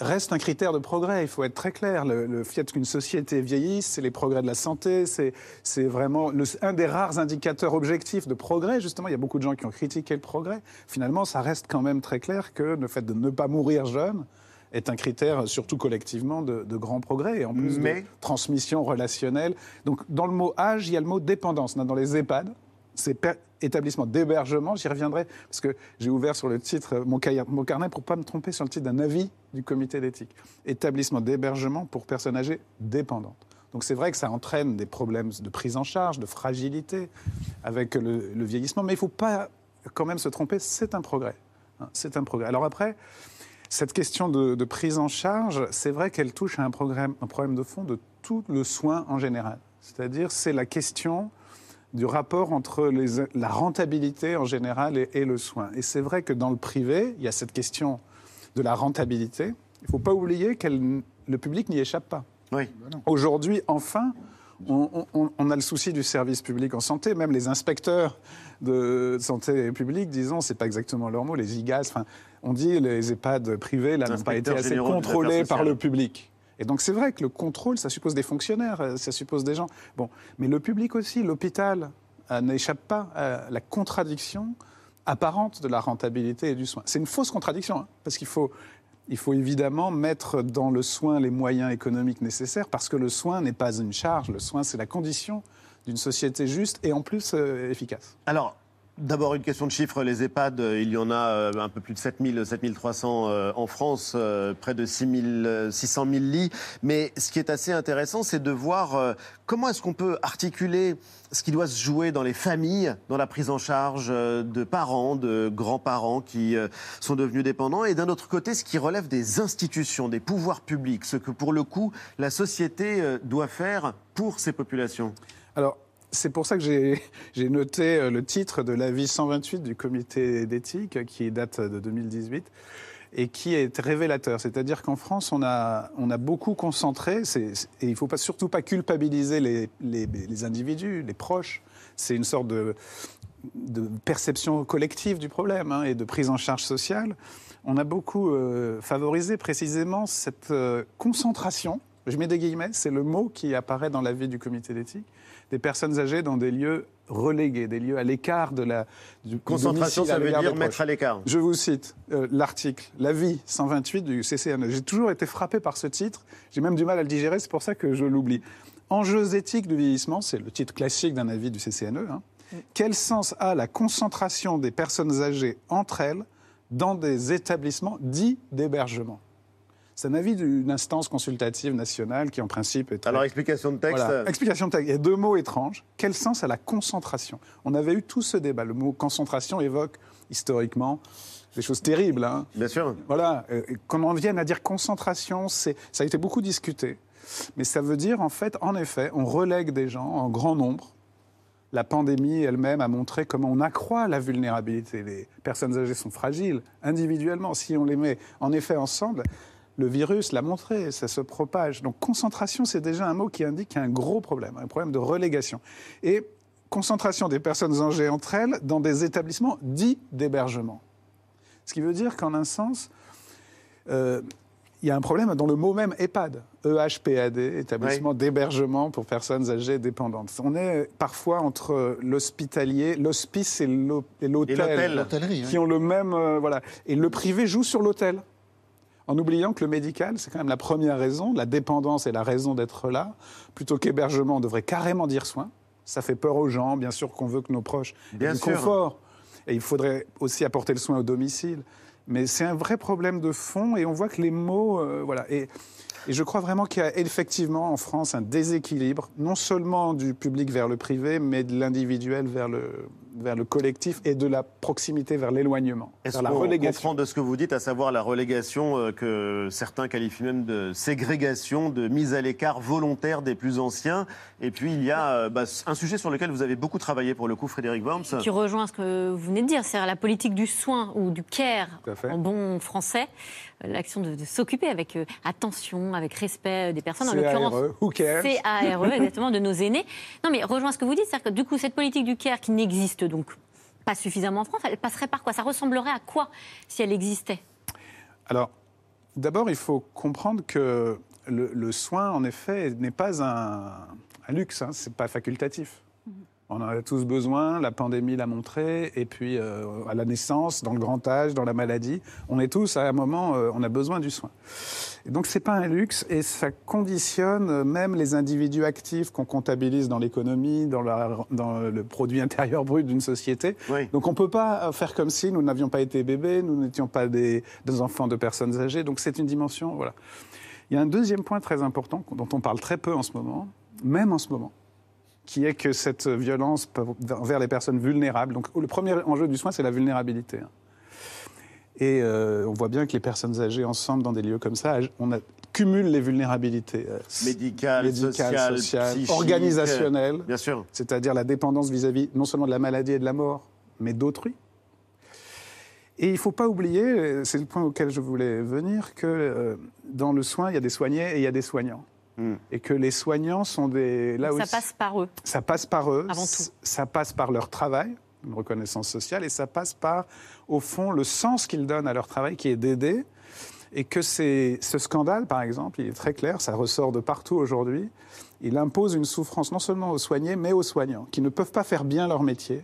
[SPEAKER 19] reste un critère de progrès. Il faut être très clair. Le, le fait qu'une société vieillisse, c'est les progrès de la santé, c'est vraiment le- un des rares indicateurs objectifs de progrès. Justement, il y a beaucoup de gens qui ont critiqué le progrès. Finalement, ça reste quand même très clair que le fait de ne pas mourir jeune est un critère, surtout collectivement, de, de grand progrès et en plus
[SPEAKER 1] Mais-
[SPEAKER 19] de transmission relationnelle. Donc, dans le mot âge, il y a le mot dépendance. Dans les EHPAD, c'est établissement d'hébergement, j'y reviendrai, parce que j'ai ouvert sur le titre euh, mon, carnet pour ne pas me tromper sur le titre d'un avis du comité d'éthique. Établissement d'hébergement pour personnes âgées dépendantes. Donc c'est vrai que ça entraîne des problèmes de prise en charge, de fragilité avec le, vieillissement, mais il ne faut pas quand même se tromper, c'est un progrès. Hein, C'est un progrès. Alors après, cette question de, de prise en charge, c'est vrai qu'elle touche à un, programme- un problème de fond de tout le soin en général. C'est-à-dire, c'est la question du rapport entre les- la rentabilité en général et, et le soin. Et c'est vrai que dans le privé, il y a cette question de la rentabilité. Il ne faut pas oublier que le public n'y échappe pas.
[SPEAKER 1] Oui.
[SPEAKER 19] Aujourd'hui, enfin, on, on- on a le souci du service public en santé. Même les inspecteurs de santé publique, disons, c'est pas exactement leur mot, les IGAS. On dit les EHPAD privés là n'ont pas été assez contrôlés par le public. Et donc c'est vrai que le contrôle, ça suppose des fonctionnaires, euh, ça suppose des gens. Bon, mais le public aussi, l'hôpital euh, n'échappe pas à la contradiction apparente de la rentabilité et du soin. C'est une fausse contradiction, hein, parce qu'il faut, il faut évidemment mettre dans le soin les moyens économiques nécessaires, parce que le soin n'est pas une charge, le soin c'est la condition d'une société juste et en plus euh, efficace.
[SPEAKER 1] Alors, D'abord, une question de chiffres. Les EHPAD, euh, il y en a euh, un peu plus de 7000, 7300 euh, en France, près de 6000, 600 000 lits. Mais ce qui est assez intéressant, c'est de voir comment est-ce qu'on peut articuler ce qui doit se jouer dans les familles, dans la prise en charge de parents, de grands-parents qui sont devenus dépendants, et d'un autre côté, ce qui relève des institutions, des pouvoirs publics, ce que pour le coup, la société doit faire pour ces populations.
[SPEAKER 19] Alors, c'est pour ça que j'ai noté euh, le titre de l'avis 128 du comité d'éthique qui date de 2018 et qui est révélateur. C'est-à-dire qu'en France, on a, beaucoup concentré, et il ne faut pas, surtout pas culpabiliser les, individus, les proches. C'est une sorte de, perception collective du problème hein, et de prise en charge sociale. On a beaucoup euh, favorisé précisément cette euh, concentration, je mets des guillemets, c'est le mot qui apparaît dans l'avis du comité d'éthique, des personnes âgées dans des lieux relégués, des lieux à l'écart de la du
[SPEAKER 1] Concentration, ça veut dire mettre à l'écart.
[SPEAKER 19] Je vous cite euh, l'article, l'avis 128 du CCNE. J'ai toujours été frappé par ce titre. J'ai même du mal à le digérer, c'est pour ça que je l'oublie. Enjeux éthiques du vieillissement, c'est le titre classique d'un avis du CCNE. hein. Quel sens a la concentration des personnes âgées entre elles dans des établissements dits d'hébergement? C'est un avis d'une instance consultative nationale qui, en principe, est très...
[SPEAKER 1] Alors, explication de texte.
[SPEAKER 19] Voilà. Explication de texte. Il y a deux mots étranges. Quel sens a la concentration? On avait eu tout ce débat. Le mot concentration évoque historiquement des choses terribles. hein.
[SPEAKER 1] Bien sûr.
[SPEAKER 19] Voilà. Euh, Qu'on en vienne à dire concentration, ça a été beaucoup discuté. Mais ça veut dire, en fait, en effet, on relègue des gens en grand nombre. La pandémie elle-même a montré comment on accroît la vulnérabilité. Les personnes âgées sont fragiles individuellement. Si on les met en effet ensemble, le virus l'a montré, ça se propage. Donc concentration, c'est déjà un mot qui indique qu'il y a un gros problème, un problème de relégation. Et concentration des personnes âgées entre elles dans des établissements dits d'hébergement. Ce qui veut dire qu'en un sens, euh, il y a un problème dans le mot même EHPAD, E EHPAD, établissement d'hébergement pour personnes âgées dépendantes. On est parfois entre l'hospitalier, l'hospice et l'hô- et
[SPEAKER 1] l'hôtel.
[SPEAKER 19] qui
[SPEAKER 8] oui.
[SPEAKER 19] ont le même, euh, voilà. Et le privé joue sur l'hôtel, en oubliant que le médical, c'est quand même la première raison, la dépendance est la raison d'être là. Plutôt qu'hébergement, on devrait carrément dire soin. Ça fait peur aux gens, bien sûr qu'on veut que nos proches aient du
[SPEAKER 1] sûr.
[SPEAKER 19] confort. Et il faudrait aussi apporter le soin au domicile. Mais c'est un vrai problème de fond et on voit que les mots. euh, voilà. Et, et je crois vraiment qu'il y a effectivement en France un déséquilibre, non seulement du public vers le privé, mais de l'individuel vers le, vers le collectif et de la proximité vers l'éloignement,
[SPEAKER 1] Est-ce
[SPEAKER 19] la relégation.
[SPEAKER 1] comprend de ce que vous dites, à savoir la relégation euh, que certains qualifient même de ségrégation, de mise à l'écart volontaire des plus anciens? Et puis il y a euh, bah, un sujet sur lequel vous avez beaucoup travaillé pour le coup, Frédéric Worms.
[SPEAKER 2] qui rejoint ce que vous venez de dire, c'est-à-dire la politique du soin ou du care en bon français, euh, l'action de, de s'occuper avec euh, attention, avec respect des personnes, en l'occurrence
[SPEAKER 19] E, who cares?
[SPEAKER 2] CARE, exactement, de nos aînés. Non mais rejoint ce que vous dites, c'est-à-dire que du coup cette politique du care qui n'existe donc pas suffisamment en France, elle passerait par quoi? Ça ressemblerait à quoi si elle existait?
[SPEAKER 19] Alors, d'abord, il faut comprendre que le, soin, en effet, n'est pas un, luxe, hein, c'est pas facultatif. On en a tous besoin, la pandémie l'a montré, et puis euh, à la naissance, dans le grand âge, dans la maladie, on est tous à un moment, euh, on a besoin du soin. Et donc c'est pas un luxe, et ça conditionne même les individus actifs qu'on comptabilise dans l'économie, dans le produit intérieur brut d'une société. Donc on peut pas faire comme si nous n'avions pas été bébés, nous n'étions pas des, des enfants de personnes âgées. Donc c'est une dimension, voilà. Il y a un deuxième point très important dont on parle très peu en ce moment, même en ce moment, qui est que cette violence envers les personnes vulnérables. Donc le premier enjeu du soin, c'est la vulnérabilité. Et euh, on voit bien que les personnes âgées ensemble dans des lieux comme ça, on a, cumule les vulnérabilités euh,
[SPEAKER 1] Médicales,
[SPEAKER 19] médicales,
[SPEAKER 1] sociales,
[SPEAKER 19] organisationnelles.
[SPEAKER 1] Bien sûr.
[SPEAKER 19] C'est-à-dire la dépendance vis-à-vis non seulement de la maladie et de la mort, mais d'autrui. Et il ne faut pas oublier, euh, c'est le point auquel je voulais venir, que dans le soin, il y a des soignés et il y a des soignants. Et que les soignants sont des... Là
[SPEAKER 2] Ça
[SPEAKER 19] aussi-
[SPEAKER 2] passe par eux.
[SPEAKER 19] ça passe par eux,
[SPEAKER 2] Avant tout.
[SPEAKER 19] ça passe par leur travail, une reconnaissance sociale, et ça passe par, au fond, le sens qu'ils donnent à leur travail, qui est d'aider. Et que c'est, ce scandale, par exemple, il est très clair, ça ressort de partout aujourd'hui, il impose une souffrance non seulement aux soignés, mais aux soignants, qui ne peuvent pas faire bien leur métier,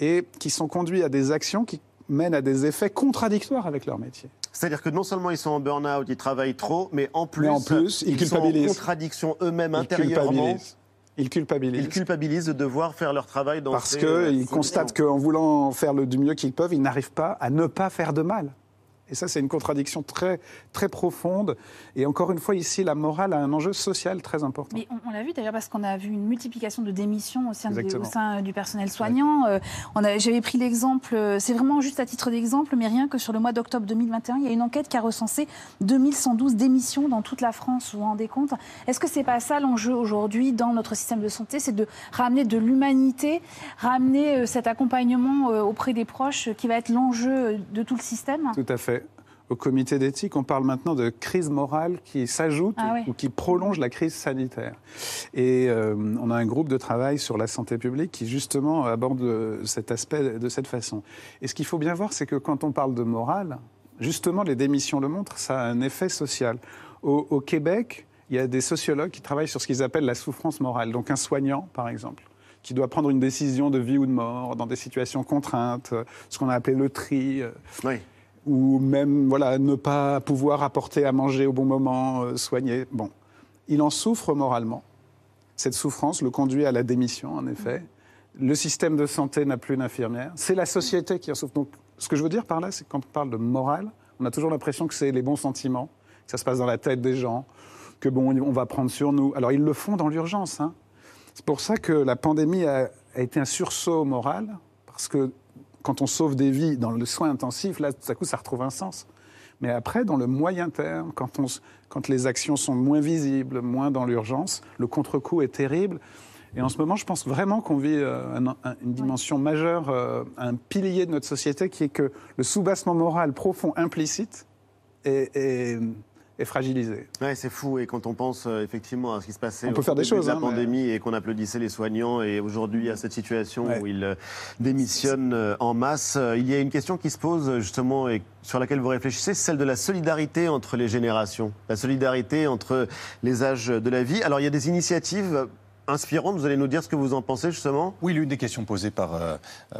[SPEAKER 19] et qui sont conduits à des actions qui mènent à des effets contradictoires avec leur métier.
[SPEAKER 1] C'est-à-dire que non seulement ils sont en burn-out, ils travaillent trop, mais en plus,
[SPEAKER 19] Mais en plus, ils
[SPEAKER 1] sont en contradiction eux-mêmes intérieurement.
[SPEAKER 19] Ils culpabilisent.
[SPEAKER 1] Ils culpabilisent de devoir faire leur travail dans
[SPEAKER 19] Parce qu'ils
[SPEAKER 1] euh,
[SPEAKER 19] constatent qu'en voulant faire le, du mieux qu'ils peuvent, ils n'arrivent pas à ne pas faire de mal. Et ça, c'est une contradiction très, très profonde. Et encore une fois, ici, la morale a un enjeu social très important.
[SPEAKER 9] Mais on, on l'a vu d'ailleurs parce qu'on a vu une multiplication de démissions au sein, au sein du personnel soignant. Euh, J'avais pris l'exemple, euh, c'est vraiment juste à titre d'exemple, mais rien que sur le mois d'octobre 2021, il y a une enquête qui a recensé 2112 démissions dans toute la France. Vous vous rendez compte? Est-ce que c'est pas ça l'enjeu aujourd'hui dans notre système de santé? C'est de ramener de l'humanité, ramener euh, cet accompagnement auprès des proches qui va être l'enjeu de tout le système?
[SPEAKER 19] Tout à fait. Au comité d'éthique, on parle maintenant de crise morale qui s'ajoute
[SPEAKER 9] Ah
[SPEAKER 19] ou qui prolonge la crise sanitaire. Et euh, on a un groupe de travail sur la santé publique qui justement aborde euh, cet aspect de cette façon. Et ce qu'il faut bien voir, c'est que quand on parle de morale, justement, les démissions le montrent, ça a un effet social. Au, au Québec, il y a des sociologues qui travaillent sur ce qu'ils appellent la souffrance morale. Donc un soignant, par exemple, qui doit prendre une décision de vie ou de mort dans des situations contraintes, euh, ce qu'on a appelé le tri. euh, ou même voilà, ne pas pouvoir apporter à manger au bon moment, euh, soigner. Bon, il en souffre moralement. Cette souffrance le conduit à la démission, en effet. Le système de santé n'a plus d'infirmière. C'est la société qui en souffre. Donc, ce que je veux dire par là, c'est que quand on parle de morale, on a toujours l'impression que c'est les bons sentiments, que ça se passe dans la tête des gens, que bon, on va prendre sur nous. Alors, ils le font dans l'urgence. hein. C'est pour ça que la pandémie a, a été un sursaut moral, parce que quand on sauve des vies dans le soin intensif, là, tout à coup, ça retrouve un sens. Mais après, dans le moyen terme, quand, on, s- quand les actions sont moins visibles, moins dans l'urgence, le contre-coup est terrible. Et en ce moment, je pense vraiment qu'on vit euh, un- un- une dimension majeure, euh, un pilier de notre société qui est que le soubassement moral profond, implicite, est, est- est fragilisé.
[SPEAKER 1] Ouais, c'est fou. Et quand on pense euh, effectivement à ce qui se passait
[SPEAKER 19] On peut
[SPEAKER 1] au
[SPEAKER 19] faire des
[SPEAKER 1] début
[SPEAKER 19] choses,
[SPEAKER 1] de la
[SPEAKER 19] hein, mais-
[SPEAKER 1] pandémie et qu'on applaudissait les soignants et aujourd'hui à cette situation
[SPEAKER 19] Ouais.
[SPEAKER 1] où ils euh, démissionnent euh, en masse, euh, il y a une question qui se pose justement et sur laquelle vous réfléchissez, c'est celle de la solidarité entre les générations, la solidarité entre les âges de la vie. Alors il y a des initiatives inspirantes. Vous allez nous dire ce que vous en pensez justement?
[SPEAKER 7] Oui, l'une des questions posées par, euh,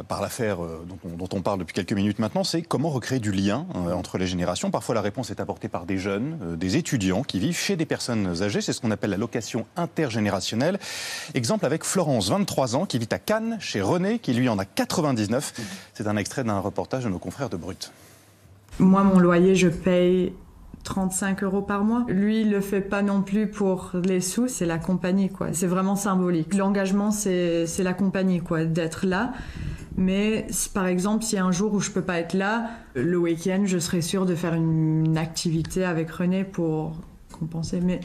[SPEAKER 7] par l'affaire euh, dont, on- dont on parle depuis quelques minutes maintenant, c'est comment recréer du lien euh, entre les générations? Parfois, la réponse est apportée par des jeunes, euh, des étudiants qui vivent chez des personnes âgées. C'est ce qu'on appelle la location intergénérationnelle. Exemple avec Florence, 23 ans, qui vit à Cannes, chez René, qui lui en a 99. C'est un extrait d'un reportage de nos confrères de Brut.
[SPEAKER 20] Moi, mon loyer, je paye 35 euros par mois. Lui, il le fait pas non plus pour les sous, c'est la compagnie, quoi. C'est vraiment symbolique. L'engagement, c'est la compagnie, quoi, d'être là. Mais par exemple, s'il y a un jour où je peux pas être là, le week-end, je serai sûre de faire une, activité avec René pour compenser. Mais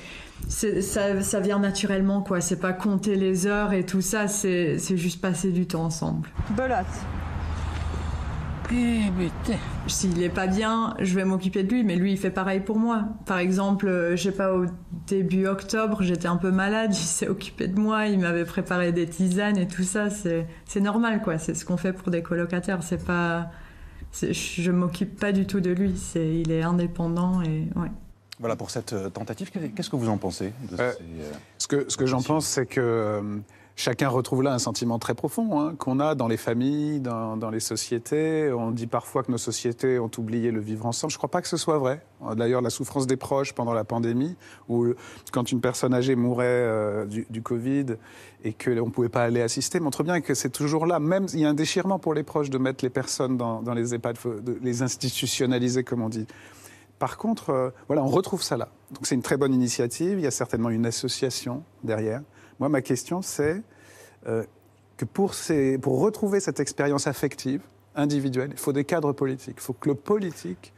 [SPEAKER 20] ça, ça vient naturellement, quoi. C'est pas compter les heures et tout ça, c'est c'est juste passer du temps ensemble. Belote. S'il est pas bien, je vais m'occuper de lui, mais lui, il fait pareil pour moi. Par exemple, euh, je sais pas, au début octobre, j'étais un peu malade, il s'est occupé de moi, il m'avait préparé des tisanes et tout ça. C'est normal, quoi. C'est ce qu'on fait pour des colocataires. C'est pas. Je m'occupe pas du tout de lui. C'est, il est indépendant et ouais.
[SPEAKER 7] Voilà pour cette euh, tentative. Qu'est-ce que vous en pensez de
[SPEAKER 19] Euh,
[SPEAKER 7] ces, euh,
[SPEAKER 19] Ce que, ce que j'en pense, c'est que euh, chacun retrouve là un sentiment très profond hein, qu'on a dans les familles, dans, les sociétés. On dit parfois que nos sociétés ont oublié le vivre ensemble. Je ne crois pas que ce soit vrai. D'ailleurs, la souffrance des proches pendant la pandémie, ou quand une personne âgée mourait euh, du, Covid et qu'on ne pouvait pas aller assister, montre bien que c'est toujours là. Même il y a un déchirement pour les proches de mettre les personnes dans, les EHPAD, de les institutionnaliser, comme on dit. Par contre, euh, voilà, on retrouve ça là. Donc c'est une très bonne initiative. Il y a certainement une association derrière. Moi, ma question, c'est euh, que pour, ces, pour retrouver cette expérience affective, individuelle, il faut des cadres politiques. Il faut que le politique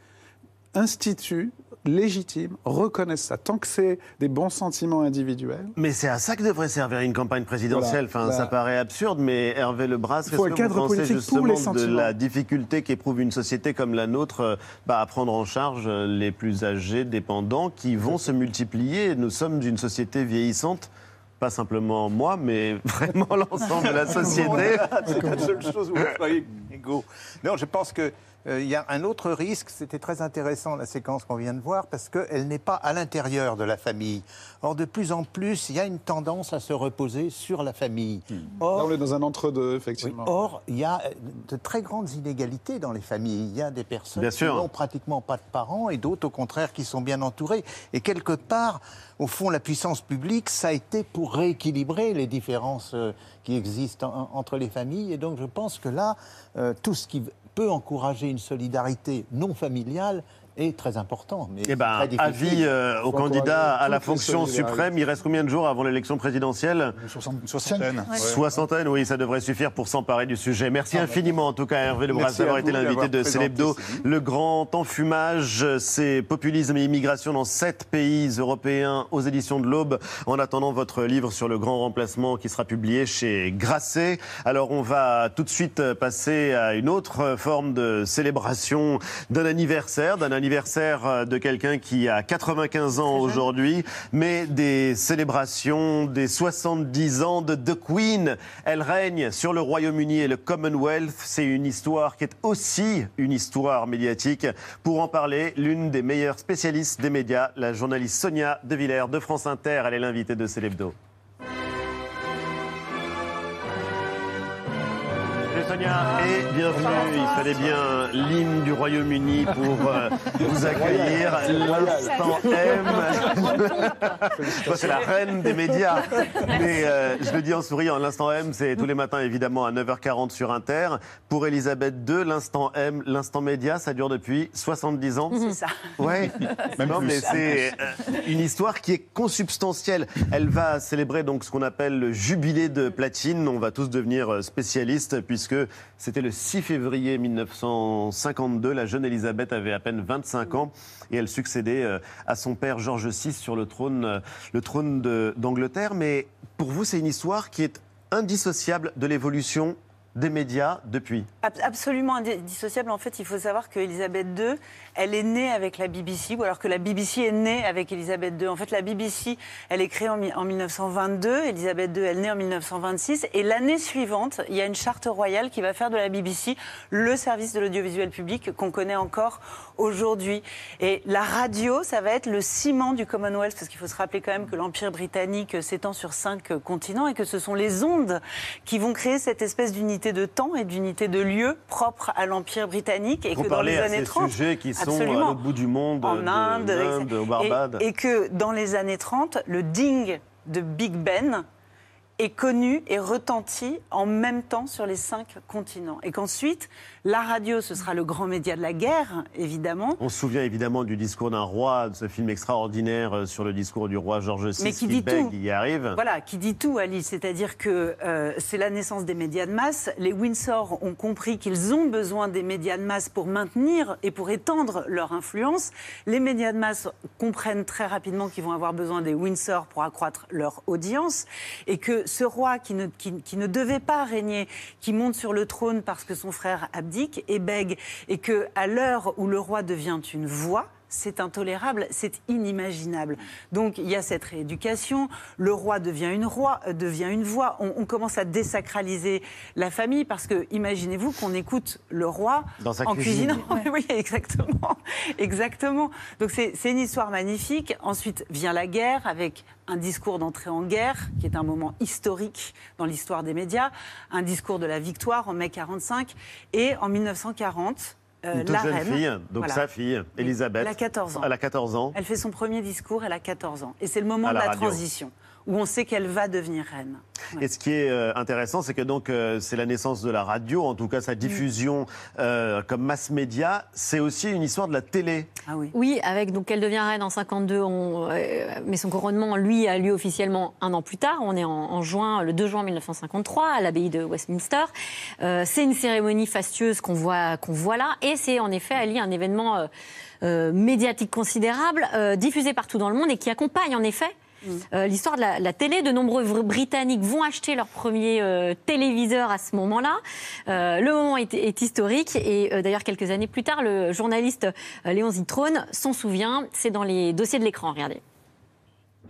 [SPEAKER 19] institue, légitime, reconnaisse ça. Tant que c'est des bons sentiments individuels.
[SPEAKER 1] Mais c'est à ça que devrait servir une campagne présidentielle.
[SPEAKER 19] Voilà.
[SPEAKER 1] Enfin, ça
[SPEAKER 19] Bah,
[SPEAKER 1] paraît absurde, mais Hervé Lebras, qu'est-ce que
[SPEAKER 19] cadre
[SPEAKER 1] vous pensez
[SPEAKER 19] politique pour
[SPEAKER 1] justement
[SPEAKER 19] les
[SPEAKER 1] de la difficulté qu'éprouve une société comme la nôtre euh, bah, à prendre en charge euh, les plus âgés, dépendants, qui vont se multiplier? Nous sommes une société vieillissante. Pas simplement moi, mais vraiment l'ensemble de la société.
[SPEAKER 17] C'est la seule chose où vous soyez
[SPEAKER 3] Égaux. Non, je pense que il y a un autre risque, c'était très intéressant la séquence qu'on vient de voir, parce qu'elle n'est pas à l'intérieur de la famille. Or, de plus en plus, il y a une tendance à se reposer sur la famille. Or,
[SPEAKER 19] Là, on est dans un entre-deux, effectivement.
[SPEAKER 3] oui, or, il y a de très grandes inégalités dans les familles. Il y a des personnes
[SPEAKER 1] Bien
[SPEAKER 3] qui n'ont pratiquement pas de parents et d'autres, au contraire, qui sont bien entourées. Et quelque part, au fond, la puissance publique, ça a été pour rééquilibrer les différences euh, qui existent en- entre les familles. Et donc, je pense que là, euh, tout ce qui peut encourager une solidarité non familiale est très important. Mais
[SPEAKER 1] Eh ben,
[SPEAKER 3] très
[SPEAKER 1] avis euh, au candidat à la fonction suprême. Il reste combien de jours avant l'élection présidentielle?
[SPEAKER 8] Soixantaine.
[SPEAKER 3] Ouais.
[SPEAKER 1] Soixantaine, oui, ça devrait suffire pour s'emparer du sujet. Merci
[SPEAKER 3] Ah,
[SPEAKER 1] infiniment, en tout cas, Hervé Lebras, d'avoir été l'invité de Célébdo. Le grand enfumage, c'est populisme et immigration dans sept pays européens aux éditions de l'Aube. En attendant votre livre sur le grand remplacement qui sera publié chez Grasset. Alors, on va tout de suite passer à une autre forme de célébration d'un anniversaire, d'un anniversaire de quelqu'un qui a 95 ans aujourd'hui, mais des célébrations des 70 ans de The Queen. Elle règne sur le Royaume-Uni et le Commonwealth. C'est une histoire qui est aussi une histoire médiatique. Pour en parler, l'une des meilleures spécialistes des médias, la journaliste Sonia De Villers de France Inter. Elle est l'invitée de Célébdo. Sonia et bienvenue. Il fallait bien l'hymne du Royaume-Uni pour euh, vous accueillir. L'instant M. Toi, c'est la reine des médias. Mais euh, je le dis en souriant, l'instant M, c'est tous les matins évidemment à 9h40 sur Inter. Pour Elisabeth II, l'instant M, l'instant média, ça dure depuis 70 ans.
[SPEAKER 21] C'est ça.
[SPEAKER 1] Ouais.
[SPEAKER 21] Même
[SPEAKER 1] Non,
[SPEAKER 21] plus.
[SPEAKER 1] mais c'est euh, une histoire qui est consubstantielle. Elle va célébrer donc ce qu'on appelle le jubilé de platine. On va tous devenir spécialistes puisque c'était le 6 février 1952. La jeune Elisabeth avait à peine 25 ans et elle succédait euh, à son père George VI sur le trône, euh, le trône d'Angleterre. Mais pour vous, c'est une histoire qui est indissociable de l'évolution des médias depuis.
[SPEAKER 21] Ab- Absolument indissociable. En fait, il faut savoir qu'Elisabeth II, elle est née avec la BBC, ou alors que la BBC est née avec Elisabeth II. En fait, la BBC, elle est créée en 1922, Elisabeth II, elle est née en 1926, et l'année suivante, il y a une charte royale qui va faire de la BBC le service de l'audiovisuel public qu'on connaît encore aujourd'hui. Et la radio, ça va être le ciment du Commonwealth, parce qu'il faut se rappeler quand même que l'Empire britannique s'étend sur cinq continents et que ce sont les ondes qui vont créer cette espèce d'unité de temps et d'unité de lieu propre à l'Empire britannique. Et
[SPEAKER 1] Vous
[SPEAKER 21] que dans les
[SPEAKER 1] à
[SPEAKER 21] années
[SPEAKER 1] ces
[SPEAKER 21] 30,
[SPEAKER 1] sujets qui sont à l'autre bout du monde,
[SPEAKER 21] en
[SPEAKER 1] de
[SPEAKER 21] Inde,
[SPEAKER 1] l'Inde,
[SPEAKER 21] etc.
[SPEAKER 1] au Barbade.
[SPEAKER 21] Et, et que dans les années 30, le ding de Big Ben est connu et retenti en même temps sur les cinq continents. Et qu'ensuite, la radio, ce sera le grand média de la guerre, évidemment.
[SPEAKER 1] On se souvient évidemment du discours d'un roi, de ce film extraordinaire euh, sur le discours du roi George VI.
[SPEAKER 21] Mais qui dit
[SPEAKER 1] Spielberg,
[SPEAKER 21] tout.
[SPEAKER 1] y arrive.
[SPEAKER 21] Voilà, qui dit tout, Alice. C'est-à-dire que euh, c'est la naissance des médias de masse. Les Windsor ont compris qu'ils ont besoin des médias de masse pour maintenir et pour étendre leur influence. Les médias de masse comprennent très rapidement qu'ils vont avoir besoin des Windsor pour accroître leur audience et que ce roi qui ne, qui, qui ne devait pas régner, qui monte sur le trône parce que son frère et bègue, et que à l'heure où le roi devient une voix, c'est intolérable, c'est inimaginable. Donc il y a cette rééducation, le roi devient une roi, euh, devient une voix, on, on commence à désacraliser la famille parce que imaginez-vous qu'on écoute le roi
[SPEAKER 1] Dans sa
[SPEAKER 21] en
[SPEAKER 1] cuisine.
[SPEAKER 21] cuisinant. oui, exactement, exactement. Donc c'est c'est une histoire magnifique. Ensuite vient la guerre avec un discours d'entrée en guerre qui est un moment historique dans l'histoire des médias, un discours de la victoire en mai 45 et en 1940. Euh,
[SPEAKER 1] Une toute
[SPEAKER 21] la
[SPEAKER 1] jeune
[SPEAKER 21] reine,
[SPEAKER 1] fille, donc
[SPEAKER 21] voilà.
[SPEAKER 1] sa fille, Elisabeth.
[SPEAKER 21] Elle a 14 ans.
[SPEAKER 1] Elle a 14 ans.
[SPEAKER 21] Elle fait son premier discours, elle a 14 ans. Et c'est le moment
[SPEAKER 1] À
[SPEAKER 21] de
[SPEAKER 1] la
[SPEAKER 21] la transition, où on sait qu'elle va devenir reine.
[SPEAKER 1] Et ce qui est euh, intéressant, c'est que donc euh, c'est la naissance de la radio, en tout cas sa diffusion euh, comme mass média. C'est aussi une histoire de la télé.
[SPEAKER 21] Ah oui.
[SPEAKER 2] Oui, avec donc elle devient reine en 52, on, euh, mais son couronnement, lui, a lieu officiellement un an plus tard. On est en, en juin, le 2 juin 1953, à l'abbaye de Westminster. Euh, c'est une cérémonie fastueuse qu'on voit, qu'on voit là, et c'est en effet, Ali, un événement euh, euh, médiatique considérable, euh, diffusé partout dans le monde et qui accompagne en effet. Euh, L'histoire de la, la télé, de nombreux Britanniques vont acheter leur premier euh, téléviseur à ce moment-là. Euh, le moment est, est historique et euh, d'ailleurs quelques années plus tard, le journaliste euh, Léon Zitrone s'en souvient. C'est dans les dossiers de l'écran, regardez.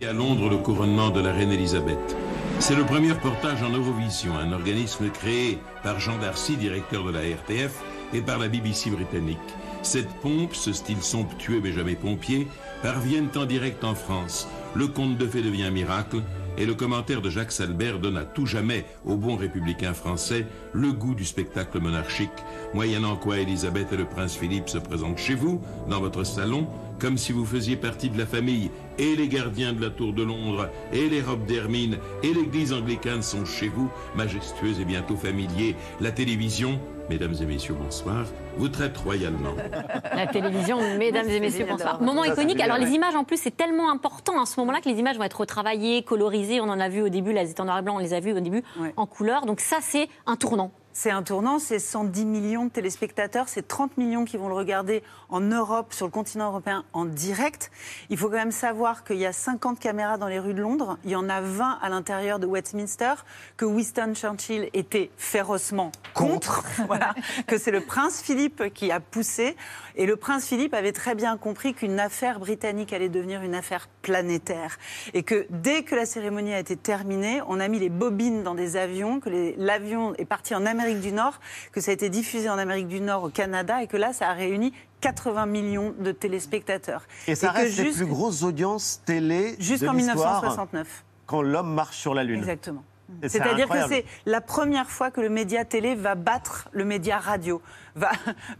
[SPEAKER 22] À Londres, le couronnement de la reine Elisabeth.
[SPEAKER 23] C'est le premier reportage en Eurovision, un organisme créé par Jean Darcy, directeur de la RTF, et par la BBC britannique. Cette pompe, ce style somptueux mais jamais pompier, parviennent en direct en France. Le conte de fées devient miracle, et le commentaire de Jacques Salbert donne à tout jamais au bon républicain français le goût du spectacle monarchique, moyennant quoi Elisabeth et le prince Philippe se présentent chez vous, dans votre salon, comme si vous faisiez partie de la famille, et les gardiens de la tour de Londres, et les robes d'Hermine, et l'église anglicane sont chez vous, majestueux et bientôt familiers. La télévision, mesdames et messieurs, bonsoir, vous traite royalement.
[SPEAKER 2] La télévision, mesdames et messieurs, bonsoir. Moment iconique. Alors, les images, en plus, c'est tellement important à ce moment-là que les images vont être retravaillées, colorisées. On en a vu au début, là, elles étaient en noir et blanc, on les a vues au début en couleur. Donc, ça, c'est un tournant.
[SPEAKER 21] C'est un tournant, c'est 110 millions de téléspectateurs, c'est 30 millions qui vont le regarder en Europe, sur le continent européen, en direct. Il faut quand même savoir qu'il y a 50 caméras dans les rues de Londres, il y en a 20 à l'intérieur de Westminster, que Winston Churchill était férocement contre, voilà, que c'est le prince Philippe qui a poussé. Et le prince Philippe avait très bien compris qu'une affaire britannique allait devenir une affaire planétaire. Et que dès que la cérémonie a été terminée, on a mis les bobines dans des avions, que l'avion est parti en Amérique du Nord, que ça a été diffusé en Amérique du Nord, au Canada, et que là, ça a réuni 80 millions de téléspectateurs.
[SPEAKER 1] Et ça
[SPEAKER 21] que
[SPEAKER 1] reste les plus grosses audiences télé
[SPEAKER 21] Jusqu'en
[SPEAKER 1] de l'histoire
[SPEAKER 21] 1969.
[SPEAKER 1] quand l'homme marche sur la Lune.
[SPEAKER 21] Exactement.
[SPEAKER 1] Et c'est
[SPEAKER 21] C'est-à-dire que c'est la première fois que le média télé va battre le média radio, va,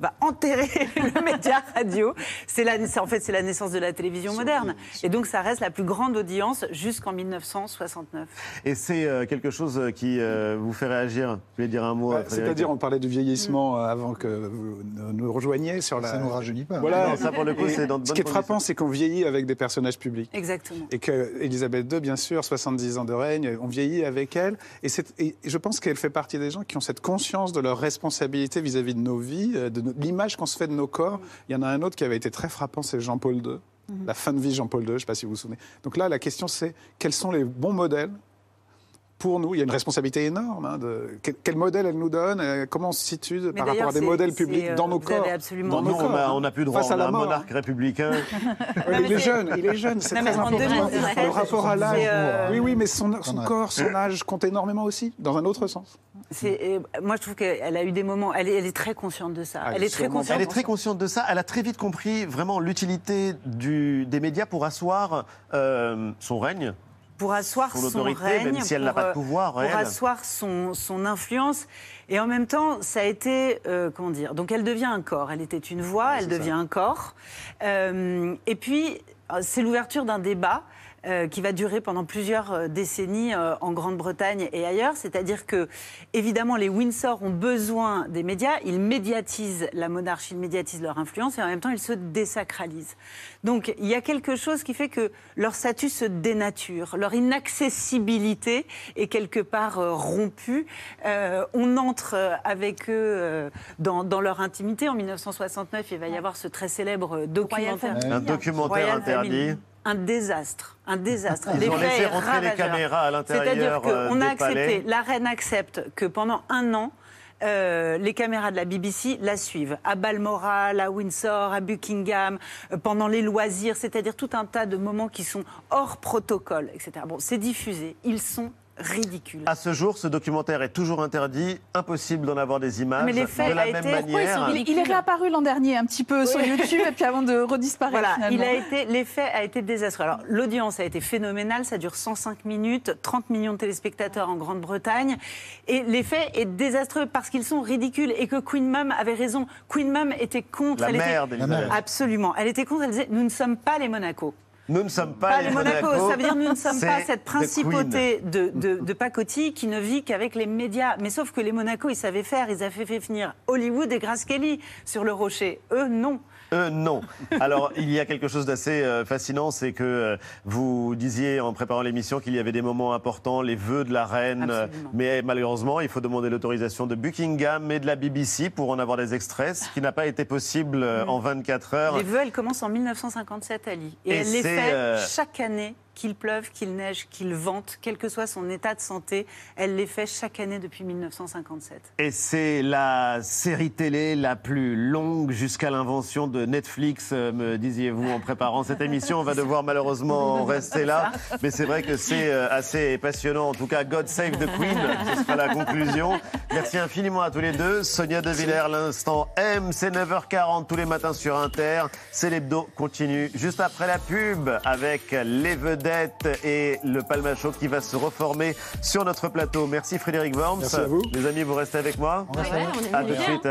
[SPEAKER 21] va enterrer le média radio. C'est en fait, c'est la naissance de la télévision moderne. Et donc, ça reste la plus grande audience jusqu'en 1969.
[SPEAKER 1] Et c'est euh, quelque chose qui euh, vous fait réagir? Vous voulez dire un mot
[SPEAKER 19] Bah,
[SPEAKER 1] euh,
[SPEAKER 19] C'est-à-dire, on parlait du vieillissement euh, avant que vous ne- nous rejoigniez sur la.
[SPEAKER 8] Ça nous rajeunit pas.
[SPEAKER 19] Voilà.
[SPEAKER 1] Non, ça, pour le coup, c'est dans de
[SPEAKER 19] Ce qui est frappant, c'est qu'on vieillit avec des personnages publics.
[SPEAKER 21] Exactement.
[SPEAKER 19] Et que Elisabeth II, bien sûr, 70 ans de règne, on vieillit avec elle. Et, et je pense qu'elle fait partie des gens qui ont cette conscience de leur responsabilité vis-à-vis de nos vies, euh, de l'image qu'on se fait de nos corps. Il y en a un autre qui avait été très frappant, c'est Jean-Paul II.
[SPEAKER 21] Mhm.
[SPEAKER 19] La fin de vie Jean-Paul II, je ne sais pas si vous vous souvenez. Donc là, la question, c'est quels sont les bons modèles pour nous, il y a une responsabilité énorme. hein, de, quel, quel modèle elle nous donne euh, Comment on se situe
[SPEAKER 21] Mais
[SPEAKER 19] par rapport à des modèles publics
[SPEAKER 21] euh,
[SPEAKER 19] dans nos corps
[SPEAKER 21] absolument
[SPEAKER 19] dans nos
[SPEAKER 1] on
[SPEAKER 19] corps,
[SPEAKER 1] a- on n'a plus droit.
[SPEAKER 19] À
[SPEAKER 1] un
[SPEAKER 19] mort.
[SPEAKER 1] monarque républicain.
[SPEAKER 19] Ouais, il est jeune, il est jeune, c'est très important.
[SPEAKER 21] 2017,
[SPEAKER 19] le rapport à l'âge.
[SPEAKER 21] euh,
[SPEAKER 19] Oui, oui, mais son, corps, son âge compte énormément aussi, dans un autre sens.
[SPEAKER 21] Euh, moi, je trouve qu'elle a eu des moments. Elle est, elle est très consciente de ça.
[SPEAKER 19] Ah,
[SPEAKER 21] elle est très consciente.
[SPEAKER 1] Elle est très consciente de ça. Elle a très vite compris vraiment l'utilité des médias pour asseoir euh, son règne.
[SPEAKER 21] Pour asseoir
[SPEAKER 1] Son
[SPEAKER 21] règne,
[SPEAKER 1] même si elle n'a pas de
[SPEAKER 21] euh,
[SPEAKER 1] pouvoir,
[SPEAKER 21] pour
[SPEAKER 1] elle.
[SPEAKER 21] asseoir son, son influence. Et en même temps, ça a été, euh, comment dire, donc elle devient un corps. Elle était une voix, elle
[SPEAKER 1] ça.
[SPEAKER 21] devient un corps. Euh, et puis, euh, c'est l'ouverture d'un débat. Euh, qui va durer pendant plusieurs euh, décennies euh, en Grande-Bretagne et ailleurs. C'est-à-dire que, évidemment, les Windsor ont besoin des médias. Ils médiatisent la monarchie, ils médiatisent leur influence et en même temps, ils se désacralisent. Donc, il y a quelque chose qui fait que leur statut se dénature, leur inaccessibilité est quelque part euh, rompue. Euh, on entre euh, avec eux euh, dans, dans leur intimité. En 1969, il va y avoir ce très célèbre documentaire.
[SPEAKER 1] Un documentaire
[SPEAKER 21] Royal
[SPEAKER 1] interdit.
[SPEAKER 21] Un désastre, un désastre.
[SPEAKER 1] Ils ont
[SPEAKER 21] L'effet
[SPEAKER 1] laissé rentrer les caméras à l'intérieur,
[SPEAKER 21] C'est-à-dire
[SPEAKER 1] euh,
[SPEAKER 21] qu'on a accepté,
[SPEAKER 1] palais.
[SPEAKER 21] la reine accepte que pendant un an, euh, les caméras de la BBC la suivent. À Balmoral, à Windsor, à Buckingham, euh, pendant les loisirs, c'est-à-dire tout un tas de moments qui sont hors protocole, etc. Bon, c'est diffusé. Ils sont ridicules.
[SPEAKER 1] À ce jour, ce documentaire est toujours interdit. Impossible d'en avoir des images.
[SPEAKER 21] Mais l'effet
[SPEAKER 1] de la même
[SPEAKER 21] été-
[SPEAKER 1] manière.
[SPEAKER 9] Il, il est réapparu l'an dernier un petit peu sur. YouTube et puis avant de redisparaître.
[SPEAKER 21] Voilà,
[SPEAKER 9] finalement.
[SPEAKER 21] il a été, l'effet a été désastreux. Alors, l'audience a été phénoménale, ça dure 105 minutes, 30 millions de téléspectateurs en Grande-Bretagne. Et l'effet est désastreux parce qu'ils sont ridicules et que Queen Mum avait raison. Queen Mum était contre.
[SPEAKER 1] La
[SPEAKER 21] elle
[SPEAKER 1] mère
[SPEAKER 21] était. Absolument. Elle était contre, elle disait Nous ne sommes pas les Monaco.
[SPEAKER 1] Nous ne sommes pas,
[SPEAKER 21] Pas les Monaco, ça veut dire nous ne sommes pas cette principauté de, de, de pacotille qui ne vit qu'avec les médias. Mais sauf que les Monaco, ils savaient faire, ils avaient fait venir Hollywood et Grace Kelly sur le rocher. Eux, non.
[SPEAKER 1] Euh, non. Alors, il y a quelque chose d'assez euh, fascinant, c'est que euh, vous disiez en préparant l'émission qu'il y avait des moments importants, les vœux de la reine,
[SPEAKER 21] Absolument.
[SPEAKER 1] mais malheureusement, il faut demander l'autorisation de Buckingham et de la BBC pour en avoir des extraits, ce qui n'a pas été possible euh, en 24 heures.
[SPEAKER 21] Les vœux, elles commencent en 1957, Ali. Et,
[SPEAKER 1] Et
[SPEAKER 21] elle les fait
[SPEAKER 1] euh,
[SPEAKER 21] chaque année qu'il pleuve, qu'il neige, qu'il vente, quel que soit son état de santé, elle les fait chaque année depuis 1957.
[SPEAKER 1] Et c'est la série télé la plus longue jusqu'à l'invention de Netflix, euh, me disiez-vous en préparant cette émission. On va devoir malheureusement rester là. Mais c'est vrai que c'est euh, assez passionnant. En tout cas, God Save the Queen, ce sera la conclusion. Merci infiniment à tous les deux. Sonia De Villers, l'instant M, c'est 9h40 tous les matins sur Inter. C'est l'hebdo continue juste après la pub avec les vedettes et le Palmacho qui va se reformer sur notre plateau. Merci Frédéric Worms.
[SPEAKER 17] Merci à vous.
[SPEAKER 1] Les amis, vous restez avec moi
[SPEAKER 2] Ouais, on est
[SPEAKER 1] À tout de
[SPEAKER 2] bien.
[SPEAKER 1] suite.